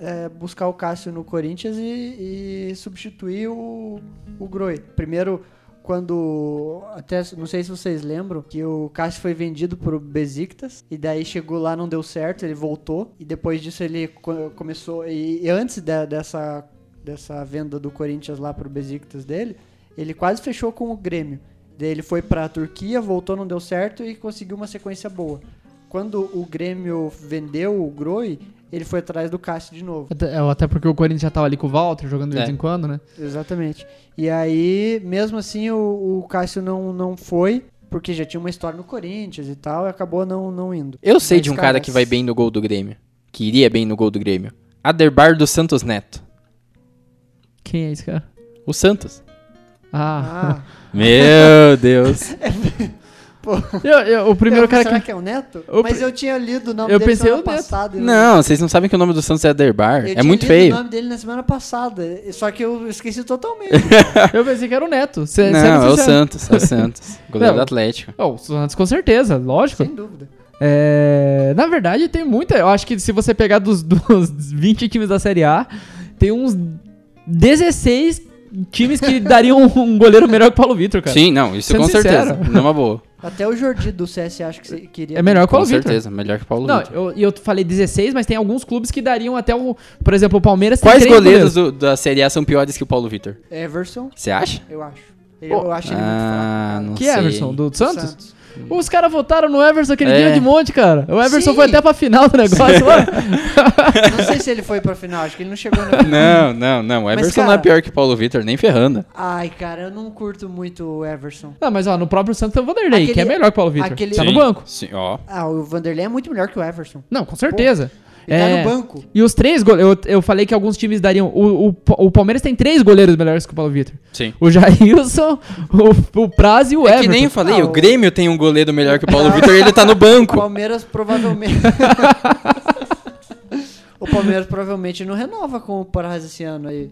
é, buscar o Cássio no Corinthians e, e substituir o, o Groi. Primeiro, quando. Até não sei se vocês lembram que o Cássio foi vendido pro Besiktas e daí chegou lá, não deu certo, ele voltou. E depois disso ele co- começou. E, e antes dessa, dessa venda do Corinthians lá pro Besiktas dele, ele quase fechou com o Grêmio. Daí ele foi pra Turquia, voltou, não deu certo e conseguiu uma sequência boa. Quando o Grêmio vendeu o Groi, ele foi atrás do Cássio de novo.
Até, é, até porque o Corinthians já tava ali com o Walter, jogando de
É.
vez em quando, né?
Exatamente. E aí, mesmo assim, o, o Cássio não, não foi, porque já tinha uma história no Corinthians e tal, e acabou não, não indo.
Eu sei
Mas,
de um cara
cara,
que vai bem no gol do Grêmio. Que iria bem no gol do Grêmio. Aderbar dos Santos Neto.
Quem é esse cara?
O Santos.
Ah.
Ah,
Meu Deus.
Eu- eu- o primeiro
eu-
cara
será
que.
que... é o Neto?
O
Mas eu tinha lido o nome
Eu
dele
pensei
semana
o Neto.
passada.
Não, vocês não sabem que o nome do Santos é Aderbar.
Eu
É
tinha
muito
lido
feio.
o nome dele na semana passada, só que eu esqueci totalmente.
Eu pensei que era o Neto. Cê,
Não, é o. Santos. É o Santos. Goleiro
Não.
do Atlético.
Oh, o Santos com certeza, lógico.
Sem dúvida.
É, na verdade, tem muita. Eu acho que se você pegar dos, dos 20 times da Série A, tem uns 16 times que dariam um goleiro melhor que o Paulo Vitor, cara.
Sim, não, isso
Sendo
com certeza.
sincero.
Numa boa.
Até o Jordi do CS acho que você queria.
É melhor que o
Com
Paulo Vitor.
certeza. Melhor que o Paulo
Não,
Vitor.
eu- e eu, falei 16, mas tem alguns clubes que dariam até o. Por exemplo, o Palmeiras tem
Quais
três
goleiros do- da Série A são piores que o Paulo Vitor?
Everson,
Você acha?
eu acho. Ele- eu acho ele
Ah,
muito
não
Que
sei.
Everson? Do
fraco.
Santos? Os caras votaram no Everson aquele
É.
dia de monte, cara. O Everson
Sim.
foi até pra final do negócio lá.
Não sei se ele foi pra final, acho que ele não chegou na
Não, não, não. O Everson não é
cara-
pior que o Paulo Vitor, nem ferrando.
Ai, cara, eu não curto muito o Everson.
Não, mas ó, no próprio Santos tem o Vanderlei,
Aquele-
que é melhor que o Paulo Vitor.
aquele-
Tá no banco.
Sim, ó.
Ah, o Vanderlei é muito melhor que o Everson.
Não, com certeza.
Ele
É,
tá no banco.
E os três goleiros, eu, eu falei que alguns times dariam. O, o, o Palmeiras tem três goleiros melhores que o Paulo Vitor:
Sim.
o Jailson, o, o Praz e o
É
Everton.
que nem eu falei,
Ah,
o
o-
Grêmio tem um goleiro melhor que o Paulo Vitor e ele tá no banco.
Palmeiras provavelmente. o Palmeiras provavelmente não renova com o Paraz esse ano aí.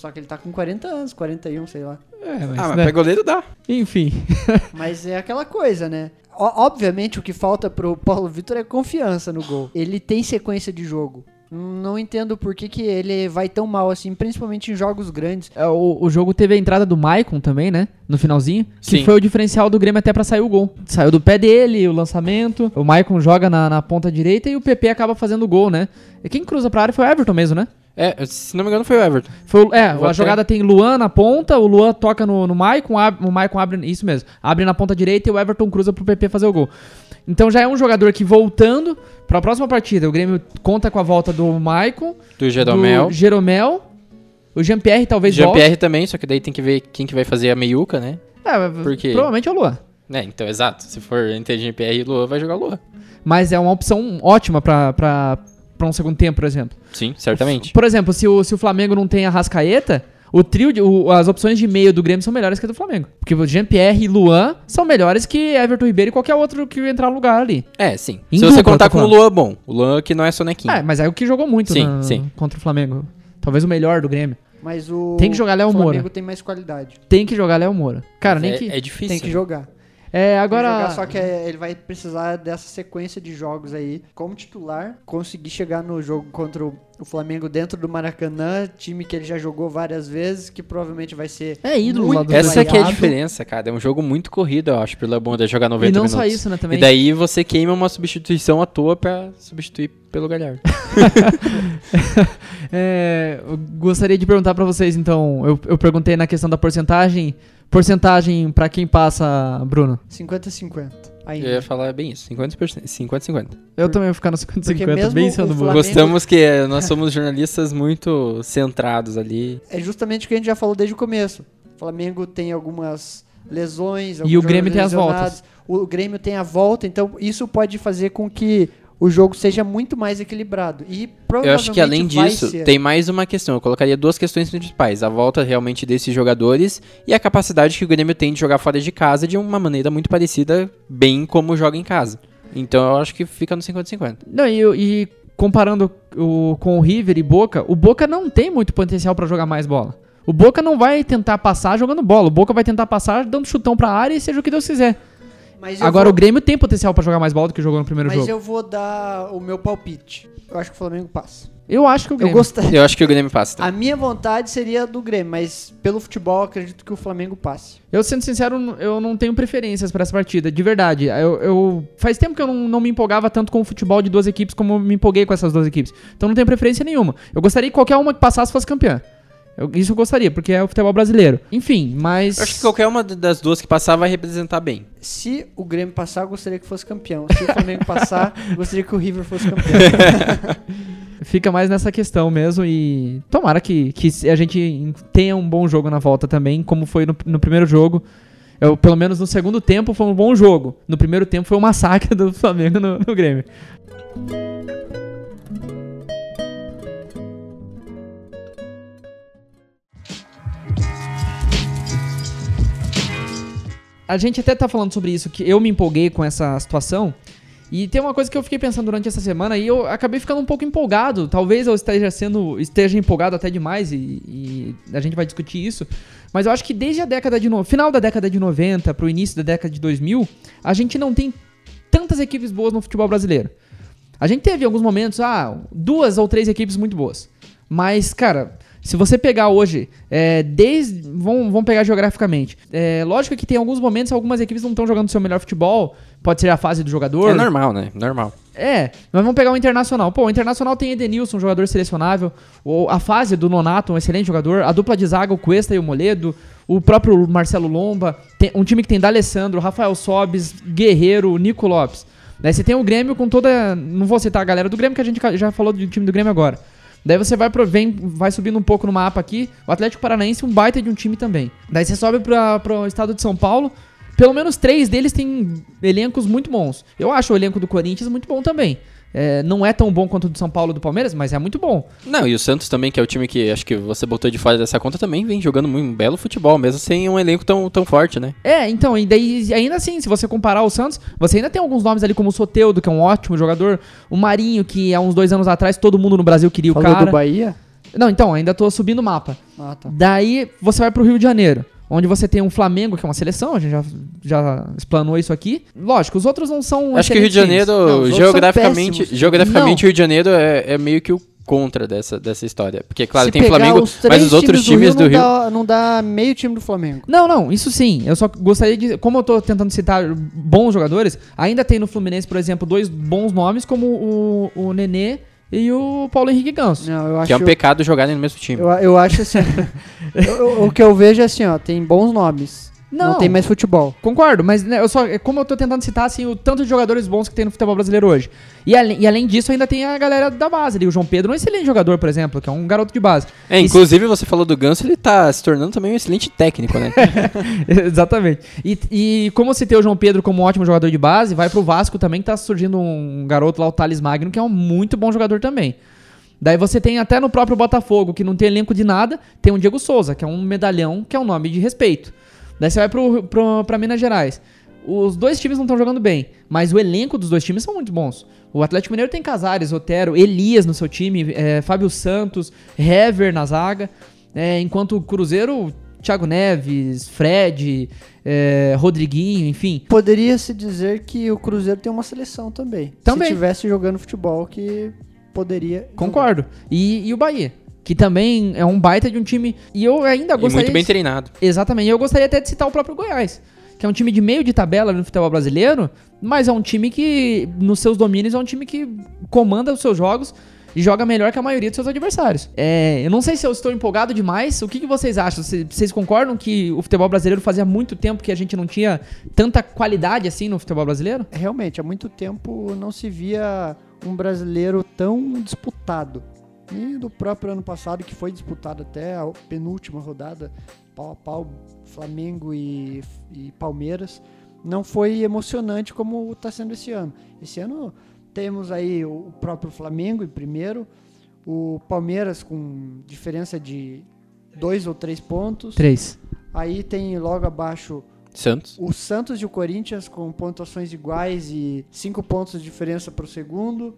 Só que ele tá com 40 anos, 41, sei lá.
É, mas,
Ah, mas
né,
pra goleiro dá.
Enfim.
Mas é aquela coisa, né? O- obviamente o que falta pro Paulo Vitor é confiança no gol. Ele tem sequência de jogo. Não entendo por que, que ele vai tão mal assim, principalmente em jogos grandes.
É, O, o jogo teve a entrada do Maicon também, né? No finalzinho. Que
Sim.
foi o diferencial do Grêmio até pra sair o gol. Saiu do pé dele, o lançamento. O Maicon joga na, na ponta direita e o PP acaba fazendo o gol, né? E quem cruza pra área foi o Everton mesmo, né?
É, se não me engano foi o Everton.
Foi, é,
Vou
a
até-
jogada tem Luan na ponta, o Luan toca no, no Maicon, ab- o Maicon abre, isso mesmo, abre na ponta direita e o Everton cruza pro PP fazer o gol. Então já é um jogador que voltando pra próxima partida, o Grêmio conta com a volta do Maicon,
Do Jeromel.
do Jeromel, o Jean-Pierre talvez
Jean-Pierre também, só que daí tem que ver quem que vai fazer a meiuca, né?
volte. É,
Por quê?
Provavelmente é o Luan.
É, então, exato. Se for entre Jean-Pierre e Lua, vai jogar Lua.
Mas é uma opção ótima pra um segundo tempo, por exemplo.
Sim, certamente.
Por exemplo, se o, se o Flamengo não tem a Rascaeta, o trio, de, o- as opções de meio do Grêmio são melhores que a do Flamengo. Porque o Jean-Pierre e Luan são melhores que Everton Ribeiro e qualquer outro que entrar no lugar ali.
É, sim.
Em
Se você
dupla,
contar
tô
com o
falando.
Lua, bom. O Lua que não é sonequinho.
É, mas é o que jogou muito
Sim,
na-
sim.
contra o Flamengo. Talvez o melhor do Grêmio.
Mas o
Tem que jogar Léo
Flamengo
Moura.
tem mais qualidade.
Tem que jogar Léo Moura. Cara, nem
é,
que.
é difícil.
Tem que jogar.
É, agora.
jogar, só que é- ele vai precisar dessa sequência de jogos aí, como titular, conseguir chegar no jogo contra o o Flamengo dentro do Maracanã, time que ele já jogou várias vezes, que provavelmente vai ser
É ídolo
muito
lá do
Essa que é a diferença, cara. É um jogo muito corrido, eu acho, pelo Lebonda jogar 90
E não
minutos.
só isso, né, também.
E daí você queima uma substituição à toa pra substituir pelo Galhardo.
É, eu gostaria de perguntar pra vocês, então. Eu, eu perguntei na questão da porcentagem. Porcentagem pra quem passa, Bruno?
50-50
Eu
ainda.
ia falar bem isso, 50%, 50-50.
Eu também vou ficar no 50-50,
Porque
bem
mesmo
em cima
o
do Bruno.
Flamengo-
Gostamos que eh, nós somos jornalistas muito centrados ali.
É justamente o que a gente já falou desde o começo. O Flamengo tem algumas lesões,
E o Grêmio tem as
lesionados. O Grêmio tem a volta, então isso pode fazer com que o jogo seja muito mais equilibrado. E
Eu
provavelmente
acho que além disso,
ser.
tem mais uma questão. Eu colocaria duas questões principais. A volta realmente desses jogadores e a capacidade que o Grêmio tem de jogar fora de casa de uma maneira muito parecida, bem como joga em casa. Então eu acho que fica no 50-50.
Não, e, e comparando o, com o River e Boca, o Boca não tem muito potencial pra jogar mais bola. O Boca não vai tentar passar jogando bola. O Boca vai tentar passar dando chutão pra área e seja o que Deus quiser.
Mas eu
Agora
vou-
o Grêmio tem potencial pra jogar mais bola do que jogou no primeiro
Mas
jogo. Eu...
eu vou dar o meu palpite. Eu acho que o Flamengo passa.
acho que o
Eu
Grêmio.
gostaria.
Eu acho que o Grêmio passa. tá?
A minha vontade seria do Grêmio, mas pelo futebol eu acredito que o Flamengo passe.
Eu, sendo sincero, eu não tenho preferências pra essa partida, de verdade. Eu, eu- faz tempo que eu não, não me empolgava tanto com o futebol de duas equipes como eu me empolguei com essas duas equipes. Então não tenho preferência nenhuma. Eu gostaria que qualquer uma que passasse fosse campeã. Eu- isso eu gostaria, porque é o futebol brasileiro. Enfim, mas.
Eu acho que qualquer uma das duas que passar vai representar bem.
Se o Grêmio passar, eu gostaria que fosse campeão. Se o Flamengo passar, eu gostaria que o River fosse campeão.
Fica mais nessa questão mesmo e tomara que, que a gente tenha um bom jogo na volta também, como foi no, no primeiro jogo. Eu, pelo menos no segundo tempo foi um bom jogo. No primeiro tempo foi um massacre do Flamengo no, no Grêmio. A gente até tá falando sobre isso, que eu me empolguei com essa situação. E tem uma coisa que eu fiquei pensando durante essa semana e eu acabei ficando um pouco empolgado. Talvez eu esteja sendo esteja empolgado até demais e, e a gente vai discutir isso. Mas eu acho que desde a década de no, final da década de 90 pro início da década de 2000, a gente não tem tantas equipes boas no futebol brasileiro. A gente teve alguns momentos, ah, duas ou três equipes muito boas. Mas, cara, se você pegar hoje, é, desde. Vamos, vamos pegar geograficamente. É, lógico que tem alguns momentos, algumas equipes não estão jogando seu melhor futebol. Pode ser a fase do jogador.
É normal, né? Normal.
É, mas vamos pegar o Internacional. Pô, o Internacional tem Edenilson, um jogador selecionável. O, a fase do Nonato, um excelente jogador. A dupla de zaga, o Cuesta e o Moledo. O próprio Marcelo Lomba. Tem, um time que tem D'Alessandro, Rafael Sobes, Guerreiro, Nico Lopes. Daí você tem o Grêmio com toda... Não vou citar a galera do Grêmio, que a gente já falou do time do Grêmio agora. Daí você vai, pro, vem, vai subindo um pouco no mapa aqui. O Atlético Paranaense, um baita de um time também. Daí você sobe para o estado de São Paulo. Pelo menos três deles têm elencos muito bons. Eu acho o elenco do Corinthians muito bom também. É, não é tão bom quanto o do São Paulo e do Palmeiras, mas é muito bom.
Não, e o Santos também, que é o time que acho que você botou de fora dessa conta, também vem jogando muito um belo futebol, mesmo sem um elenco tão, tão forte, né?
É, então, e daí, ainda assim, se você comparar o Santos, você ainda tem alguns nomes ali como o Soteudo, que é um ótimo jogador, o Marinho, que há uns dois anos atrás todo mundo no Brasil queria
Falou
o cara.
do Bahia?
Não, então, ainda tô subindo o mapa.
Ah, tá.
Daí você vai pro Rio de Janeiro, onde você tem um Flamengo, que é uma seleção, a gente já, já explanou isso aqui. Lógico, os outros não são.
acho que o Rio de
times.
Janeiro,
Não,
geograficamente, geograficamente
Não.
o Rio de Janeiro é, é meio que o contra dessa, dessa história. Porque, claro,
Se
tem Flamengo,
os
mas os outros times do
não
Rio.
Dá, não dá meio time do Flamengo.
Não, não, isso sim. Eu só gostaria de. Como eu tô tentando citar bons jogadores, ainda tem no Fluminense, por exemplo, dois bons nomes, como o, o Nenê e o Paulo Henrique Ganso.
Não, eu acho
Que é um pecado jogarem no mesmo time.
Eu, eu acho assim. eu- o que eu vejo é assim, ó, tem bons nomes. Não,
Não.
tem mais futebol.
Concordo, mas né, eu só, é como eu tô tentando citar assim, o tanto de jogadores bons que tem no futebol brasileiro hoje. E, ale- e além disso, ainda tem a galera da base ali. O João Pedro é um excelente jogador, por exemplo, que é um garoto de base.
É,
E
inclusive você falou do Ganso, ele tá se tornando também um excelente técnico, né?
Exatamente. E, e como eu citei o João Pedro como um ótimo jogador de base, vai pro Vasco também, que tá surgindo um garoto lá, o Thales Magno, que é um muito bom jogador também. Daí você tem até no próprio Botafogo, que não tem elenco de nada, tem o Diego Souza, que é um medalhão, que é um nome de respeito. Daí você vai pro, pro, pra Minas Gerais. Os dois times não estão jogando bem, mas o elenco dos dois times são muito bons. O Atlético Mineiro tem Casares, Otero, Elias no seu time, é, Fábio Santos, Hever na zaga. É, enquanto o Cruzeiro, Thiago Neves, Fred, é, Rodriguinho, enfim.
Poderia se dizer que o Cruzeiro tem uma seleção também.
Também.
Se tivesse jogando futebol, que poderia.
Concordo. E, e o Bahia, que também é um baita de um time. E eu ainda
e
gostaria.
muito bem
de-
treinado.
Exatamente. Eu gostaria até de citar o próprio Goiás, que é um time de meio de tabela no futebol brasileiro, mas é um time que, nos seus domínios, é um time que comanda os seus jogos e joga melhor que a maioria dos seus adversários. É, eu não sei se eu estou empolgado demais. O que, que vocês acham? Cê- Vocês concordam que o futebol brasileiro fazia muito tempo que a gente não tinha tanta qualidade assim no futebol brasileiro?
Realmente, há muito tempo não se via um brasileiro tão disputado. E do próprio ano passado, que foi disputado até a penúltima rodada, pau a pau, Flamengo e, e Palmeiras, não foi emocionante como está sendo esse ano. Esse ano temos aí o próprio Flamengo em primeiro, o Palmeiras com diferença de dois ou três pontos.
Três.
Aí tem logo abaixo
Santos.
o Santos e o Corinthians com pontuações iguais e cinco pontos de diferença para o segundo.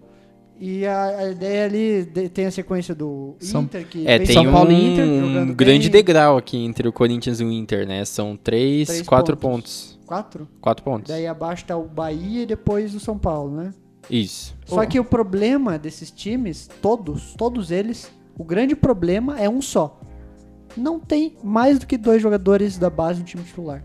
E a, a ideia ali de- tem a sequência do
São-
Inter, que
É, tem
São
um,
Paulo e Inter
jogando
grande
bem.
degrau aqui entre o Corinthians e o Inter, né? São três,
Três
quatro
pontos.
pontos.
quatro.
Quatro pontos.
Daí abaixo tá o Bahia e depois o São Paulo, né?
Isso.
Só que o problema desses times, todos, todos eles, o grande problema é um só. Não tem mais do que dois jogadores da base no time titular.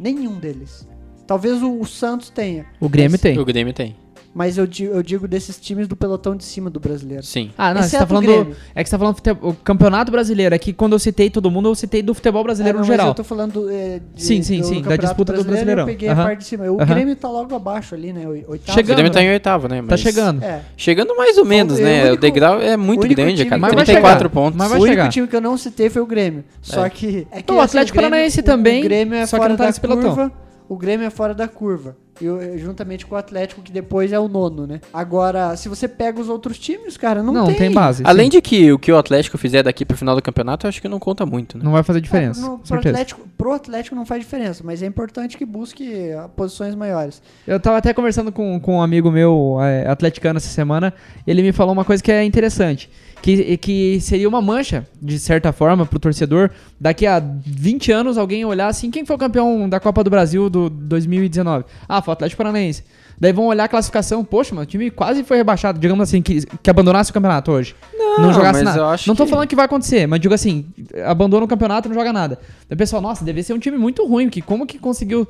Nenhum deles. Talvez o, o Santos tenha.
O Grêmio
Mas-
tem.
O Grêmio tem.
Mas eu digo, eu digo desses times do pelotão de cima do brasileiro.
Sim.
Ah, não, você tá
o
falando. É que você tá falando fute- o campeonato brasileiro. É que quando eu citei todo mundo, eu citei do futebol brasileiro
É,
no
não, mas
geral.
eu tô falando é, de,
Sim, sim,
do
sim, da disputa do
Brasileiro,
Brasileirão.
Eu peguei
Aham.
a parte de cima. O
Aham.
Grêmio tá logo abaixo ali, né? o- Oitavo.
O
Chegando.
Grêmio tá em oitavo, né? Mas...
Tá chegando.
É.
Chegando mais ou menos,
o
né?
único-
o degrau é muito
o
grande, cara.
Mas vai
34
chegar.
pontos.
Mas vai
o único
chegar.
time que eu não citei foi o Grêmio. Só
É.
que. É que
Não, o
assim,
Atlético Paranaense
o-
também,
O Grêmio é
só que
fora
não tá
da
nesse pelotão.
curva. O Grêmio é fora da curva. E o- juntamente com o Atlético, que depois é o nono, né? Agora, se você pega os outros times, cara, não,
Não,
tem.
tem, base.
Além
sim.
de que o que o Atlético fizer daqui pro final do campeonato, eu acho que não conta muito, né?
Não vai fazer
É,
diferença.
no,
com
pro. Atlético, pro Atlético não faz diferença, mas é importante que busque ah, posições maiores.
Eu tava até conversando com, com um amigo meu, é, atleticano, essa semana. Ele me falou uma coisa que é interessante. Que, que seria uma mancha, de certa forma, pro torcedor. Daqui a 20 anos, alguém olhar assim: quem foi o campeão da Copa do Brasil do 2019? Ah, foi o Atlético Paranaense. Daí vão olhar a classificação. Poxa, mano, o time quase foi rebaixado. Digamos assim, que, que abandonasse o campeonato hoje. Não, jogasse
mas
nada.
eu acho
não tô
que-
falando que vai acontecer, mas digo assim: abandona o campeonato e não joga nada. Daí o pessoal, nossa, deve ser um time muito ruim. Que como que conseguiu.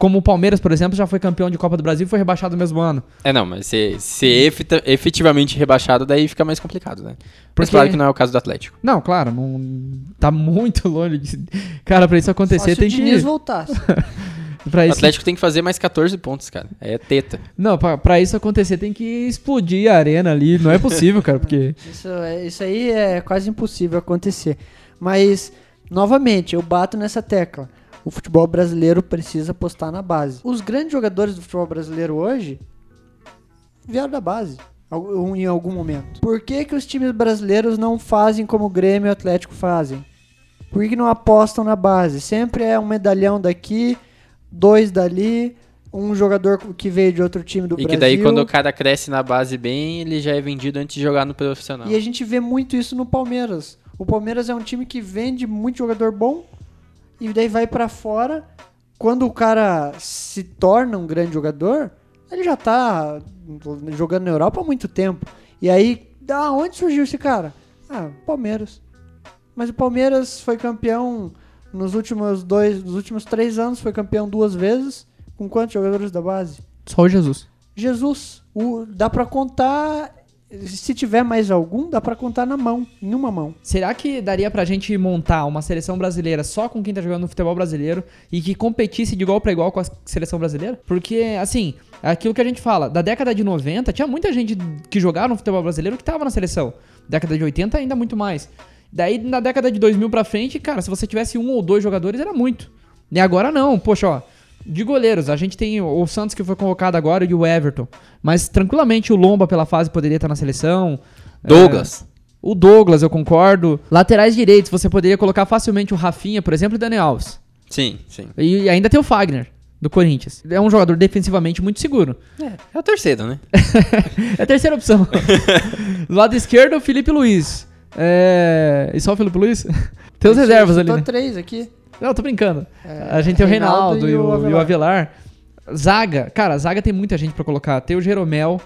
Como o Palmeiras, por exemplo, já foi campeão de Copa do Brasil e foi rebaixado no mesmo ano.
É, não, mas ser, ser efetivamente rebaixado, daí fica mais complicado, né? Mas
Porque-
claro que não é o caso do Atlético.
Não, claro, não tá muito longe de. Cara, pra isso
Só
acontecer
se
tem
o Diniz
que.
voltasse.
Pra
O
isso,
Atlético tem que fazer mais 14 pontos, cara. É teta.
Não, pra, pra isso acontecer tem que explodir a arena ali. Não é possível, cara, porque.
Isso, é- isso aí é quase impossível acontecer. Mas, novamente, eu bato nessa tecla. O futebol brasileiro precisa apostar na base. Os grandes jogadores do futebol brasileiro hoje vieram da base. Em algum momento. Por que, que os times brasileiros não fazem como o Grêmio e o Atlético fazem? Por que não apostam na base? Sempre é um medalhão daqui, dois dali, um jogador que veio de outro time do
e
Brasil.
que daí quando o cara cresce na base bem, ele já é vendido antes de jogar no profissional.
E a gente vê muito isso no Palmeiras. O Palmeiras é um time que vende muito jogador bom e daí vai pra fora. Quando o cara se torna um grande jogador, ele já tá jogando na Europa há muito tempo. E aí, da onde surgiu esse cara? Ah, Palmeiras. Mas o Palmeiras foi campeão nos últimos dois, nos últimos três anos, foi campeão duas vezes. Com quantos jogadores da base?
Só o Jesus.
Jesus. O, dá pra contar. Se tiver mais algum, dá pra contar na mão, em uma mão.
Será que daria pra gente montar uma seleção brasileira só com quem tá jogando no futebol brasileiro e que competisse de igual pra igual com a seleção brasileira? Porque, assim, aquilo que a gente fala, da década de 90, tinha muita gente que jogava no futebol brasileiro que tava na seleção. Década de 80, ainda muito mais. Daí, na década de 2000 pra frente, cara, se você tivesse um ou dois jogadores, era muito. E agora não, poxa, ó. De goleiros, a gente tem o Santos que foi convocado agora e o Everton. Mas tranquilamente o Lomba pela fase poderia estar na seleção.
Douglas.
O Douglas, eu concordo. Laterais direitos, você poderia colocar facilmente o Rafinha, por exemplo, e o Daniel Alves.
Sim, sim.
E ainda tem o Fagner, do Corinthians. É um jogador defensivamente muito seguro.
É o terceiro, né?
É a terceira opção. do lado esquerdo, o Felipe Luiz. É... E só o Felipe Luiz? tem os reservas ali, né?
três aqui.
Não, tô brincando.
É,
a gente tem o
Reinaldo
Reinaldo
e
e
o
e o
Avelar.
Zaga, cara, zaga tem muita gente pra colocar. Tem o Jeromel.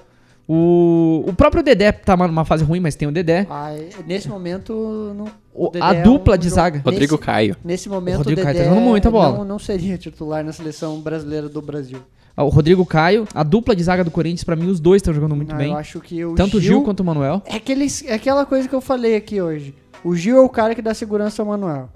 O, o próprio Dedé tá numa fase ruim, mas tem o Dedé.
Ai, nesse momento. Não,
O-
Dedé
a
é
dupla
um
de zaga.
Rodrigo
nesse,
Caio.
Nesse momento,
O Rodrigo
o
Caio
Dedé
tá jogando muita bola.
Não, não seria titular na seleção brasileira do Brasil.
O Rodrigo Caio, a dupla de zaga do Corinthians, pra mim, os dois estão jogando muito
Ah,
bem.
Eu acho que o
Tanto o
Gil,
Gil quanto o Manuel.
É, aqueles, é aquela coisa que eu falei aqui hoje. O Gil é o cara que dá segurança ao Manuel.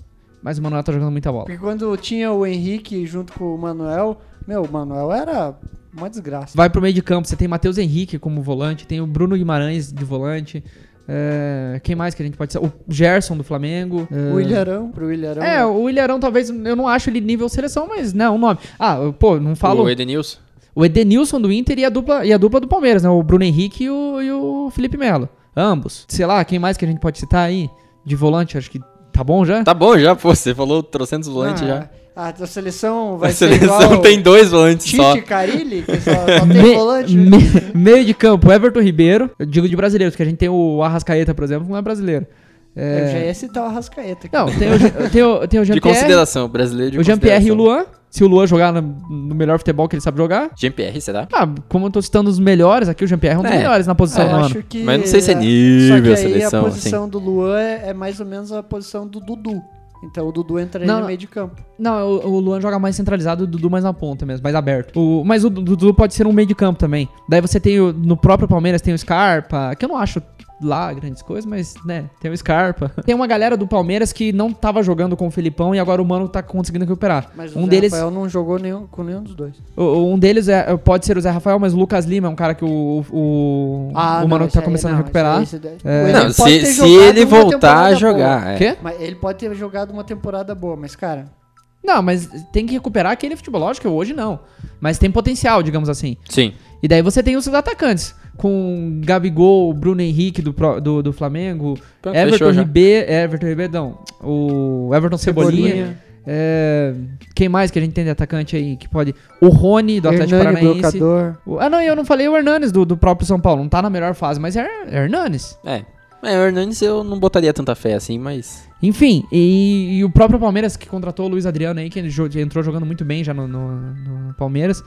Mas o Manuel tá jogando muita bola.
Porque quando tinha o Henrique junto com o Manuel, meu, o Manuel era uma desgraça.
Vai pro meio de campo, você tem Matheus Henrique como volante, tem o Bruno Guimarães de volante. É, quem mais que a gente pode ser? O Gerson do Flamengo. é,
O Ilharão, pro Ilharão.
É, o Ilharão talvez, eu não acho ele nível seleção, mas não, o nome. Ah, pô, não falo.
O Edenilson.
O Edenilson do Inter e a dupla, e a dupla do Palmeiras, né? O Bruno Henrique e o, e o Felipe Melo. Ambos. Sei lá, quem mais que a gente pode citar aí? De volante, acho que tá bom já?
Tá bom já, pô. Você falou trocentos volantes
Ah,
já.
A, a seleção vai
A
ser
seleção
igual
tem dois volantes
Tite
só.
e Carilli, que só, só tem
Me-
volante.
me- meio de campo, Everton Ribeiro. Eu digo de brasileiros, porque a gente tem o Arrascaeta, por exemplo, que não é brasileiro. É,
Eu já ia citar o Arrascaeta. aqui.
Não, tem o, tem o, tem o
De
Jean-Pierre.
consideração, brasileiro de
O Jean-Pierre e o. Luan. Se o Luan jogar no, no melhor futebol que ele sabe jogar.
Jean-Pierre, será?
Ah, como eu tô citando os melhores aqui, o Jean-Pierre é um dos
É.
melhores na posição
eu
do
acho
ano.
que,
Mas não sei se é
Só
nível
que
a
aí
seleção,
a
assim.
posição do Luan é, é mais ou menos a posição do Dudu. Então o Dudu entraria
Não,
no meio de campo.
Não, o, o Luan joga mais centralizado, o Dudu mais na ponta mesmo, mais aberto. O- mas o Dudu pode ser um meio de campo também. Daí você tem o, no próprio Palmeiras tem o Scarpa, que eu não acho lá grandes coisas, mas né, tem o Scarpa. Tem uma galera do Palmeiras que não tava jogando com o Felipão e agora o Mano tá conseguindo recuperar.
Mas o
um
Zé
deles,
Rafael não jogou nenhum, com nenhum dos dois.
o- o- um deles é, pode ser o Zé Rafael, mas o Lucas Lima é um cara que o, o, o Mano tá
aí-
começando
não,
a recuperar.
esse esse
É.
Ele
Não, se, se ele voltar a jogar. é.
Quê?
Mas ele pode ter jogado uma temporada boa, mas cara,
Não, mas tem que recuperar aquele futebol. Lógico que hoje não. Mas tem potencial, digamos assim.
Sim.
E daí você tem os seus atacantes. Com Gabigol, Bruno Henrique do, do, do Flamengo,
Pronto,
Everton. Ribeiro. Everton Ribeiro, não. O Everton Cebolinha.
Cebolinha.
É, quem mais que a gente tem de atacante aí que pode? O Rony do Atlético
Hernani,
Paranaense.
blocador.
O- ah, não, eu não falei o Hernanes do, do próprio São Paulo. Não tá na melhor fase, mas é, é Hernanes.
É. É, o Hernandes eu não botaria tanta fé assim, mas.
Enfim, e, e o próprio Palmeiras que contratou o Luiz Adriano aí, que ele jo- entrou jogando muito bem já no, no- no Palmeiras.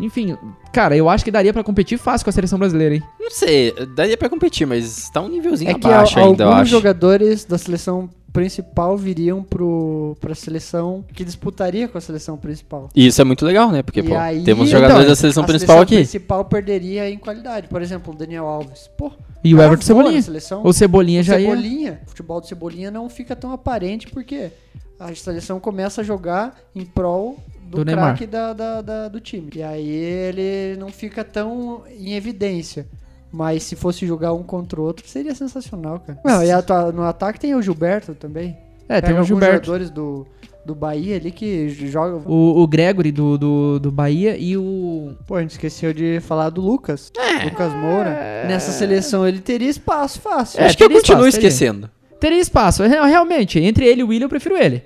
Enfim, cara, eu acho que daria pra competir fácil com a seleção brasileira, hein?
Não sei, daria pra competir, mas tá um nívelzinho
É que
abaixo
al-
ainda, eu
alguns
acho.
jogadores da seleção principal viriam pro, pra seleção que disputaria com a seleção principal.
E isso é muito legal, né? Porque,
E
pô,
aí-
temos
então,
jogadores da seleção
a
principal
seleção
aqui.
principal perderia em qualidade. Por exemplo, o Daniel Alves. Pô,
E o Everton Cebolinha.
Seleção.
O Cebolinha já ia.
Cebolinha, o futebol do Cebolinha não fica tão aparente porque a seleção começa a jogar em prol do,
Do
craque da, da- da- do time. E aí ele não fica tão em evidência. Mas se fosse jogar um contra o outro, seria sensacional, cara. Não, e no ataque tem o Gilberto também.
É, tem
Pega
o
alguns
Gilberto.
jogadores do, do Bahia ali que jogam.
O, o Gregory do, do, do Bahia e o.
Pô, a gente esqueceu de falar do Lucas.
É.
Lucas Moura. Nessa seleção ele teria espaço fácil.
É,
acho que eu
teria
continuo
espaço, teria.
esquecendo.
Teria espaço. Re- Realmente, entre ele e o William, eu prefiro ele.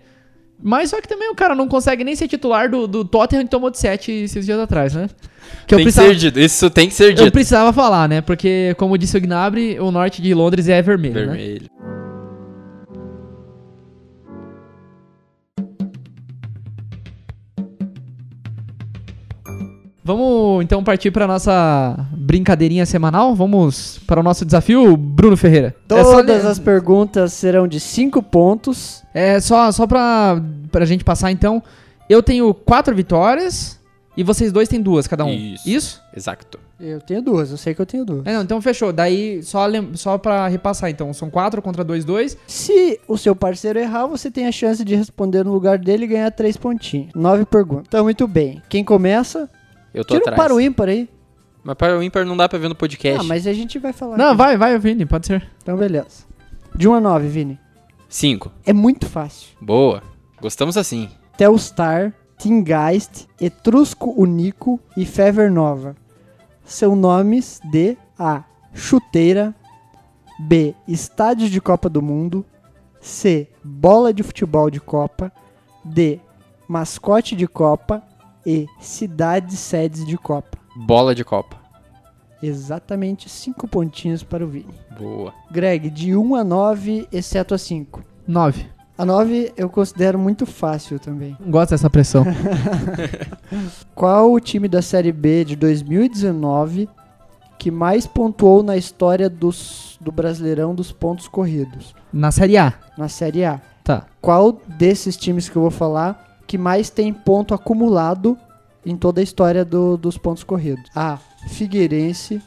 Mas só que também o cara não consegue nem ser titular do, do Tottenham que tomou de 7 esses dias atrás, né? Que eu
tem que ser dito. Isso tem que ser
eu
dito.
precisava falar, né? Porque, como disse o Gnabry, o norte de Londres é vermelho, né? Vamos então partir para nossa brincadeirinha semanal. Vamos para o nosso desafio, Bruno Ferreira. é só,
Todas as perguntas serão de 5 pontos.
é só, só pra, pra gente passar então. Eu tenho quatro vitórias e vocês dois têm duas, cada um.
Isso.
Isso?
Exato.
Eu tenho duas, eu sei que eu tenho duas.
É, não, então fechou. Daí, só, lem- só pra repassar, então. São quatro contra dois, dois.
Se o seu parceiro errar, você tem a chance de responder no lugar dele e ganhar três pontinhos. Nove perguntas. Então, muito bem. Quem começa?
Eu tô
Tira um
atrás.
para o ímpar aí.
Mas para o ímpar não dá pra ver no podcast.
Ah, mas a gente vai falar.
Não,
aqui.
vai, vai, Vini, pode ser.
Então, beleza. De 1 a 9, Vini.
Cinco.
É muito fácil.
Boa. Gostamos assim.
Telstar, Tingeist, Etrusco Unico e Fever Nova são nomes de A. Chuteira B. Estádio de Copa do Mundo C. Bola de futebol de Copa D. Mascote de Copa e cidades sedes de Copa.
Bola de Copa.
Exatamente cinco pontinhos para o Vini.
Boa.
Greg, de 1 a 9, exceto a 5.
Nove.
A 9 eu considero muito fácil também.
Gosto dessa pressão.
Qual o time da Série B de 2019 que mais pontuou na história dos, do Brasileirão dos pontos corridos?
Na Série A.
Na Série A.
Tá.
Qual desses times que eu vou falar que mais tem ponto acumulado em toda a história do- dos pontos corridos? A. Figueirense.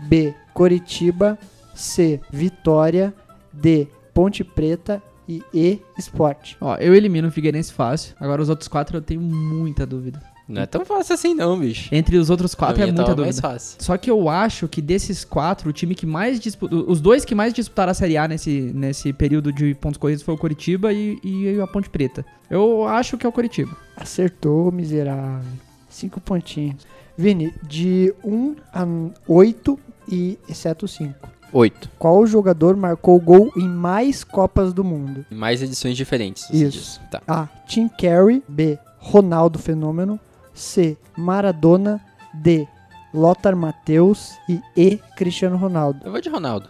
B. Coritiba. C. Vitória. D. Ponte Preta. E E. Sport.
Ó, eu elimino o Figueirense fácil. Agora os outros quatro eu tenho muita dúvida.
Não é tão fácil assim não, bicho.
Entre os outros quatro é muita
tava mais
dúvida.
fácil.
Só que eu acho que desses quatro, o time que mais disputou. Os dois que mais disputaram a Série A nesse, nesse período de pontos corridos foi o Coritiba e, e a Ponte Preta. Eu acho que é o Coritiba.
Acertou, miserável. Cinco pontinhos. Vini, de 1 a 8 e exceto 5.
Oito.
Qual jogador marcou gol em mais Copas do Mundo?
Em Mais edições diferentes.
Isso.
Tá.
A. Tim Carey. B. Ronaldo Fenômeno. C. Maradona. D. Lothar Matheus. E E. Cristiano Ronaldo.
Eu vou de Ronaldo.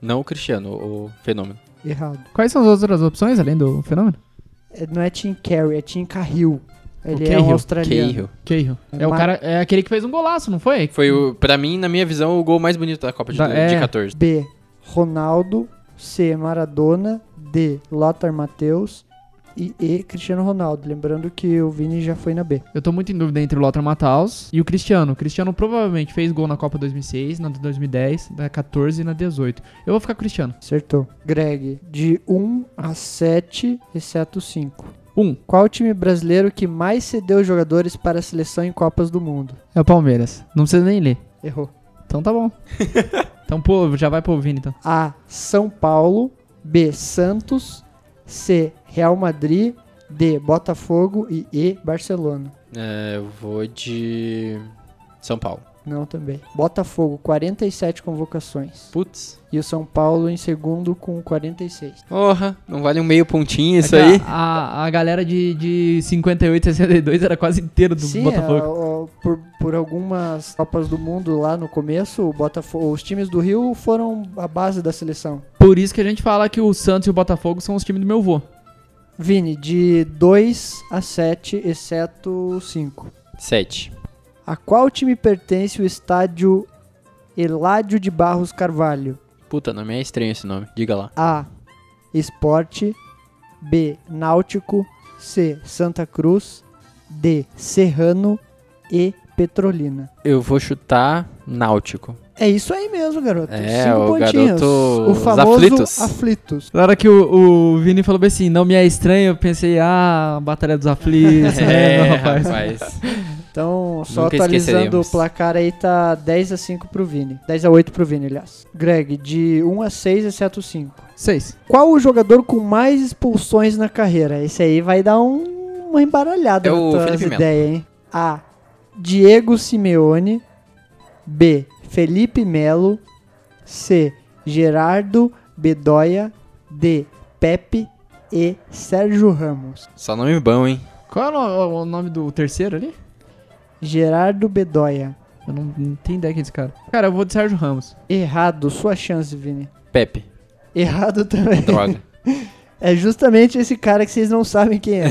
Não o Cristiano, o fenômeno.
Errado.
Quais são as outras opções, além do fenômeno?
É, Não é Tim Carey, é Tim Cahill. Ele é um australiano.
Cahill.
Cahill. É, o
Mar-
cara, é aquele que fez um golaço, não foi?
Foi, o, pra mim, na minha visão, o gol mais bonito da Copa de,
Da-
de
é.
14.
B. Ronaldo. C. Maradona. D. Lothar Matheus. E E. Cristiano Ronaldo. Lembrando que o Vini já foi na B.
Eu tô muito em dúvida entre o Lothar Matthaus e o Cristiano. O Cristiano provavelmente fez gol na Copa 2006, na de 2010, na 14 e na 18. Eu vou ficar com o Cristiano.
Acertou. Greg, de 1 a 7, exceto 5.
1.
Qual o time brasileiro que mais cedeu jogadores para a seleção em Copas do Mundo?
É o Palmeiras. Não precisa nem ler.
Errou.
Então tá bom. então, pô, já vai pro Vini, então.
A. São Paulo. B. Santos. C. Real Madrid. D. Botafogo. E E. Barcelona.
É, eu vou de São Paulo.
Não também. Botafogo, 47 convocações.
Putz.
E o São Paulo em segundo com 46.
Porra, não vale um meio pontinho isso
É
aí?
A, a galera de, de 58 e 62 era quase inteiro do
Sim,
Botafogo.
é, ó, por, por algumas Copas do Mundo lá no começo, o Botafogo, os times do Rio foram a base da seleção.
Por isso que a gente fala que o Santos e o Botafogo são os times do meu vô.
Vini, de 2 a 7, exceto 5.
Sete.
A qual time pertence o estádio Eládio de Barros Carvalho?
Puta, não me é estranho esse nome. Diga lá.
A. Esporte. B. Náutico. C. Santa Cruz. D. Serrano. E. Petrolina.
Eu vou chutar Náutico.
É isso aí mesmo, garoto.
É,
Cinco
o
pontinhos.
garoto-
o
os
famoso
aflitos.
aflitos.
Na hora que o, o Vini falou bem assim, não me é estranho, eu pensei, ah, Batalha dos Aflitos. é, meu rapaz.
Então, só
Nunca
atualizando o placar aí, tá 10 a 5 pro Vini. 10 a 8 pro Vini, aliás. Greg, de 1 a 6, exceto 5.
Seis.
Qual o jogador com mais expulsões na carreira? Esse aí vai dar um- uma embaralhada
É
nas
Melo.
ideias, hein? A. Diego Simeone. B. Felipe Melo. C. Gerardo Bedoya. D. Pepe. E. Sérgio Ramos.
Só nome bom, hein?
Qual é o no- o nome do terceiro ali?
Gerardo Bedoya.
Eu não, não tenho ideia quem é esse cara. Cara, eu vou de Sérgio Ramos.
Errado. Sua chance, Vini.
Pepe.
Errado também.
Droga.
É justamente esse cara que vocês não sabem quem é.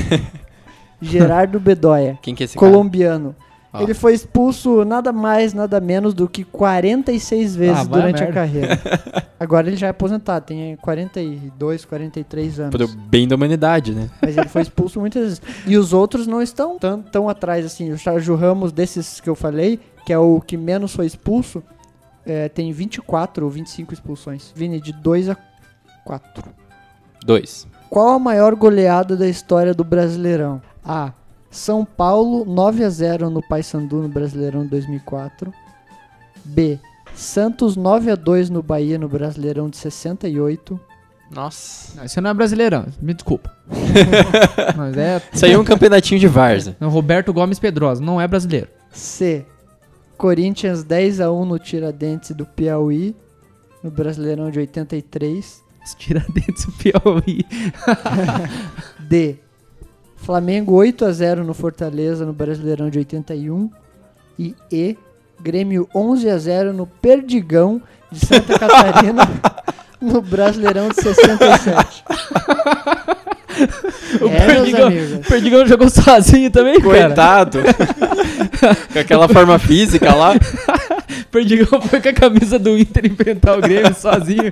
Gerardo Bedoya.
Quem que é esse cara?
colombiano.
Ó.
Ele foi expulso nada mais, nada menos do que 46 vezes
Ah, vai a
durante a
merda.
carreira. Agora ele já é aposentado, tem 42, 43 anos.
Pro bem da humanidade, né?
Mas ele foi expulso muitas vezes. E os outros não estão tão, tão atrás assim. O Sérgio Ramos, desses que eu falei, que é o que menos foi expulso, é, tem 24 ou 25 expulsões. Vini, de 2 a 4.
Dois.
Qual a maior goleada da história do Brasileirão? A. São Paulo 9 a 0 no Paysandu no Brasileirão 2004. B. Santos 9 a 2 no Bahia no Brasileirão de 68.
Nossa.
Não, Isso não é brasileirão, me desculpa. Mas é.
Isso aí é um campeonatinho de Varza.
Não, Roberto Gomes Pedrosa, não é brasileiro.
C. Corinthians 10 a 1 no Tiradentes do Piauí no Brasileirão de 83.
Os Tiradentes do Piauí.
D. Flamengo 8 a 0 no Fortaleza no Brasileirão de 81 e E. Grêmio 11 a 0 no Perdigão de Santa Catarina no Brasileirão de 67.
O
é,
Perdigão, Perdigão jogou sozinho também, cara.
Coitado. Com aquela forma física lá.
O Perdigão foi com a camisa do Inter enfrentar o Grêmio sozinho.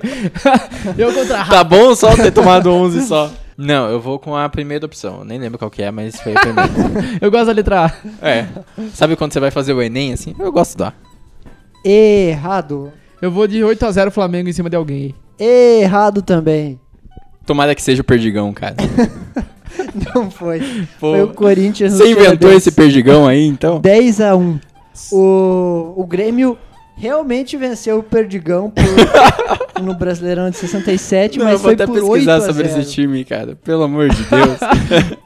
Eu contra
Tá bom só ter tomado 11 só. Não, eu vou com a primeira opção. Nem lembro qual que é, mas foi a primeira.
Eu gosto da letra A.
É. Sabe quando você vai fazer o Enem, assim? Eu gosto da.
Errado.
Eu vou de 8x0 Flamengo em cima de alguém.
Errado também.
Tomara que seja o Perdigão, cara.
Não foi.
Pô,
Foi o Corinthians
você inventou esse Perdigão aí, então?
10 a 1 o, o Grêmio realmente venceu o Perdigão por- no Brasileirão de 67,
Não,
mas
eu vou
foi
até
por 8
pesquisar
a
sobre
0.
esse time, cara. Pelo amor de Deus.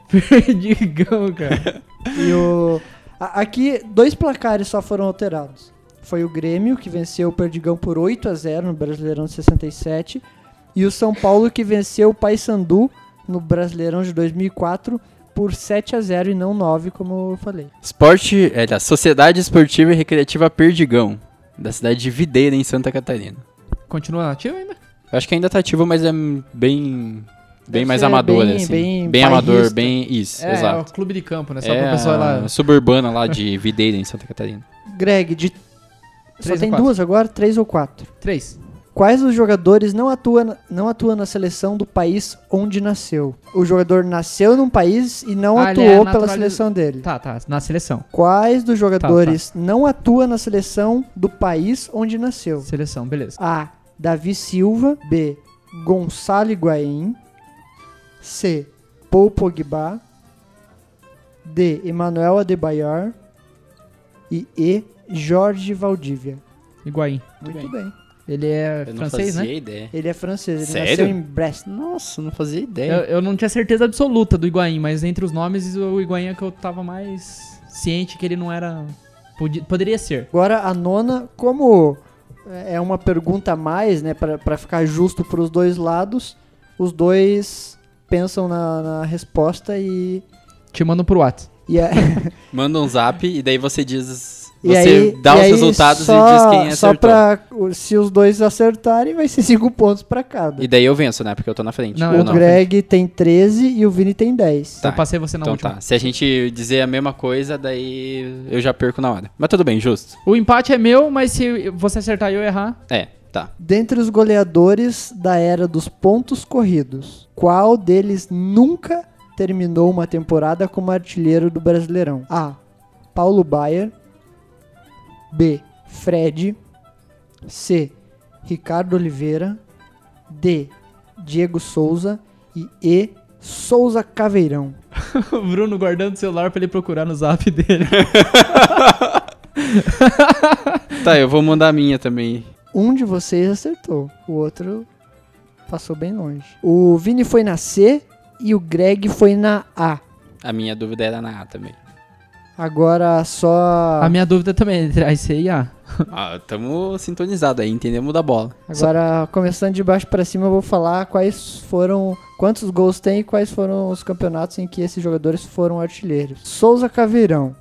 Perdigão, cara.
E o, aqui, dois placares só foram alterados. Foi o Grêmio, que venceu o Perdigão por 8 a 0 no Brasileirão de 67, e o São Paulo, que venceu o Paysandu no Brasileirão de 2004 por 7 a 0 e não 9, como eu falei.
Esporte, é da Sociedade Esportiva e Recreativa Perdigão, da cidade de Videira, em Santa Catarina.
Continua ativo ainda?
Eu acho que ainda tá ativo, mas é bem. Bem
Deve
mais amador,
bem-
assim.
bem
Bem, amador, bem. Isso,
É, é o
exato.
clube de campo, né? Só
É
pra pessoa lá.
suburbana lá de Videira, em Santa Catarina.
Greg, de... Só
Três
tem
quatro?
duas agora? Três ou quatro?
3.
Quais dos jogadores não atua, não atua na seleção do país onde nasceu? O jogador nasceu num país e não
Ah, ele é
atuou pela seleção dele.
Tá, tá, na seleção.
Quais dos jogadores não atua na seleção do país onde nasceu?
Seleção, beleza.
A. Davi Silva. B. Gonçalo Higuaín. C. Paul Pogba. D. Emmanuel Adebayor. E E. Jorge Valdívia.
Higuaín.
Muito bem.
Ele é
Eu não
francês,
fazia
né?
ideia.
Ele é francês, ele
Sério?
nasceu em Brest.
Nossa, não fazia
Eu,
ideia.
eu não tinha certeza absoluta do Higuaín, mas entre os nomes, o Higuaín é que eu tava mais ciente que ele não era... Podia- poderia ser.
Agora a nona, como é uma pergunta a mais, né, Pra pra ficar justo pros dois lados, os dois pensam na, na resposta e
Te mando pro WhatsApp.
e, é-
Manda um zap e daí você diz.
E
Você
aí,
dá os
aí
resultados
só,
e diz quem
Só
acertou.
pra se os dois acertarem, vai ser cinco pontos pra cada.
E daí eu venço, né? Porque eu tô na frente.
Não,
o
tô-
Greg tem 13 e o Vini tem 10.
Tá.
Eu passei você na
Então
última.
tá. Se a gente dizer a mesma coisa, daí eu já perco na hora. Mas tudo bem, justo.
O empate é meu, mas se você acertar e eu errar...
É, tá.
Dentre os goleadores da era dos pontos corridos, qual deles nunca terminou uma temporada como artilheiro do Brasileirão? A. Paulo Baier. B. Fred. C. Ricardo Oliveira. D. Diego Souza. E E. Souza Caveirão.
o Bruno guardando o celular pra ele procurar no zap dele.
Tá, eu vou mandar a minha também.
Um de vocês acertou, o outro passou bem longe. O Vini foi na C e o Greg foi na A.
A minha dúvida era na A também.
Agora só.
A minha dúvida também é entre a e C e A.
Ah, tamo sintonizado aí, entendemos da bola.
Agora, começando de baixo pra cima, eu vou falar quais foram. Quantos gols tem e quais foram os campeonatos em que esses jogadores foram artilheiros. Souza Caveirão,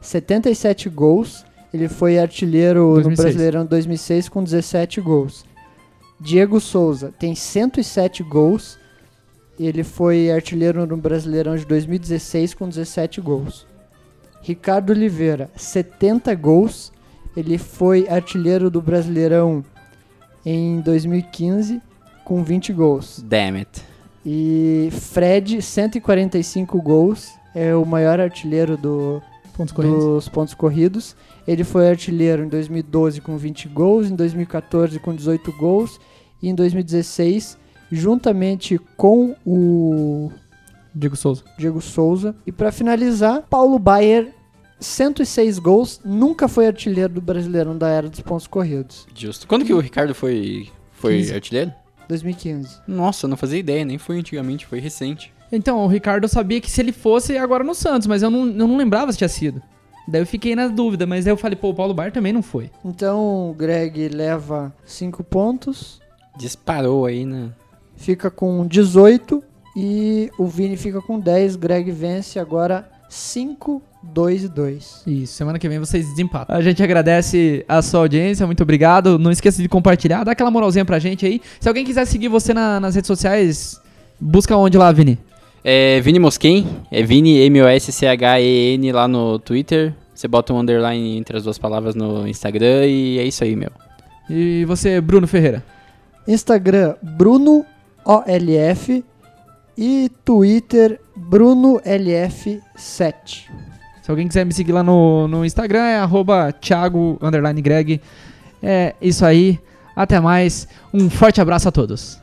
77 gols. Ele foi artilheiro no
2006.
Brasileirão 2006 com 17 gols. Diego Souza tem 107 gols. Ele foi artilheiro no Brasileirão de 2016 com 17 gols. Ricardo Oliveira, 70 gols. Ele foi artilheiro do Brasileirão em 2015 com 20 gols.
Damn it.
E Fred, 145 gols. É o maior artilheiro do,
Pontos
dos pontos corridos. Ele foi artilheiro em 2012 com 20 gols, em 2014 com 18 gols e em 2016, juntamente com o
Diego Souza.
Diego Souza. E para finalizar, Paulo Baier, 106 gols, nunca foi artilheiro do Brasileirão da era dos pontos corridos.
Justo. Quando que o Ricardo foi, foi
15.
artilheiro?
2015.
Nossa, eu não fazia ideia, nem foi antigamente, foi recente.
Então, o Ricardo eu sabia que se ele fosse agora no Santos, mas eu não, eu não lembrava se tinha sido. Daí eu fiquei na dúvida, mas aí eu falei, pô, o Paulo Bar também não foi.
Então o Greg leva 5 pontos,
Disparou aí, né?
fica com 18 e o Vini fica com 10. Greg vence agora 5, 2 e 2.
Isso, semana que vem vocês desempatam. A gente agradece a sua audiência, muito obrigado. Não esqueça de compartilhar, dá aquela moralzinha pra gente aí. Se alguém quiser seguir você na- nas redes sociais, busca onde lá, Vini?
É Vini Mosquen, é Vini M-O-S-C-H-E-N lá no Twitter. Você bota um underline entre as duas palavras no Instagram e é isso aí, meu.
E você, Bruno Ferreira?
Instagram Bruno OLF e Twitter Bruno LF7.
Se alguém quiser me seguir lá no, no Instagram, é arroba Thiago Greg. É isso aí. Até mais. Um forte abraço a todos.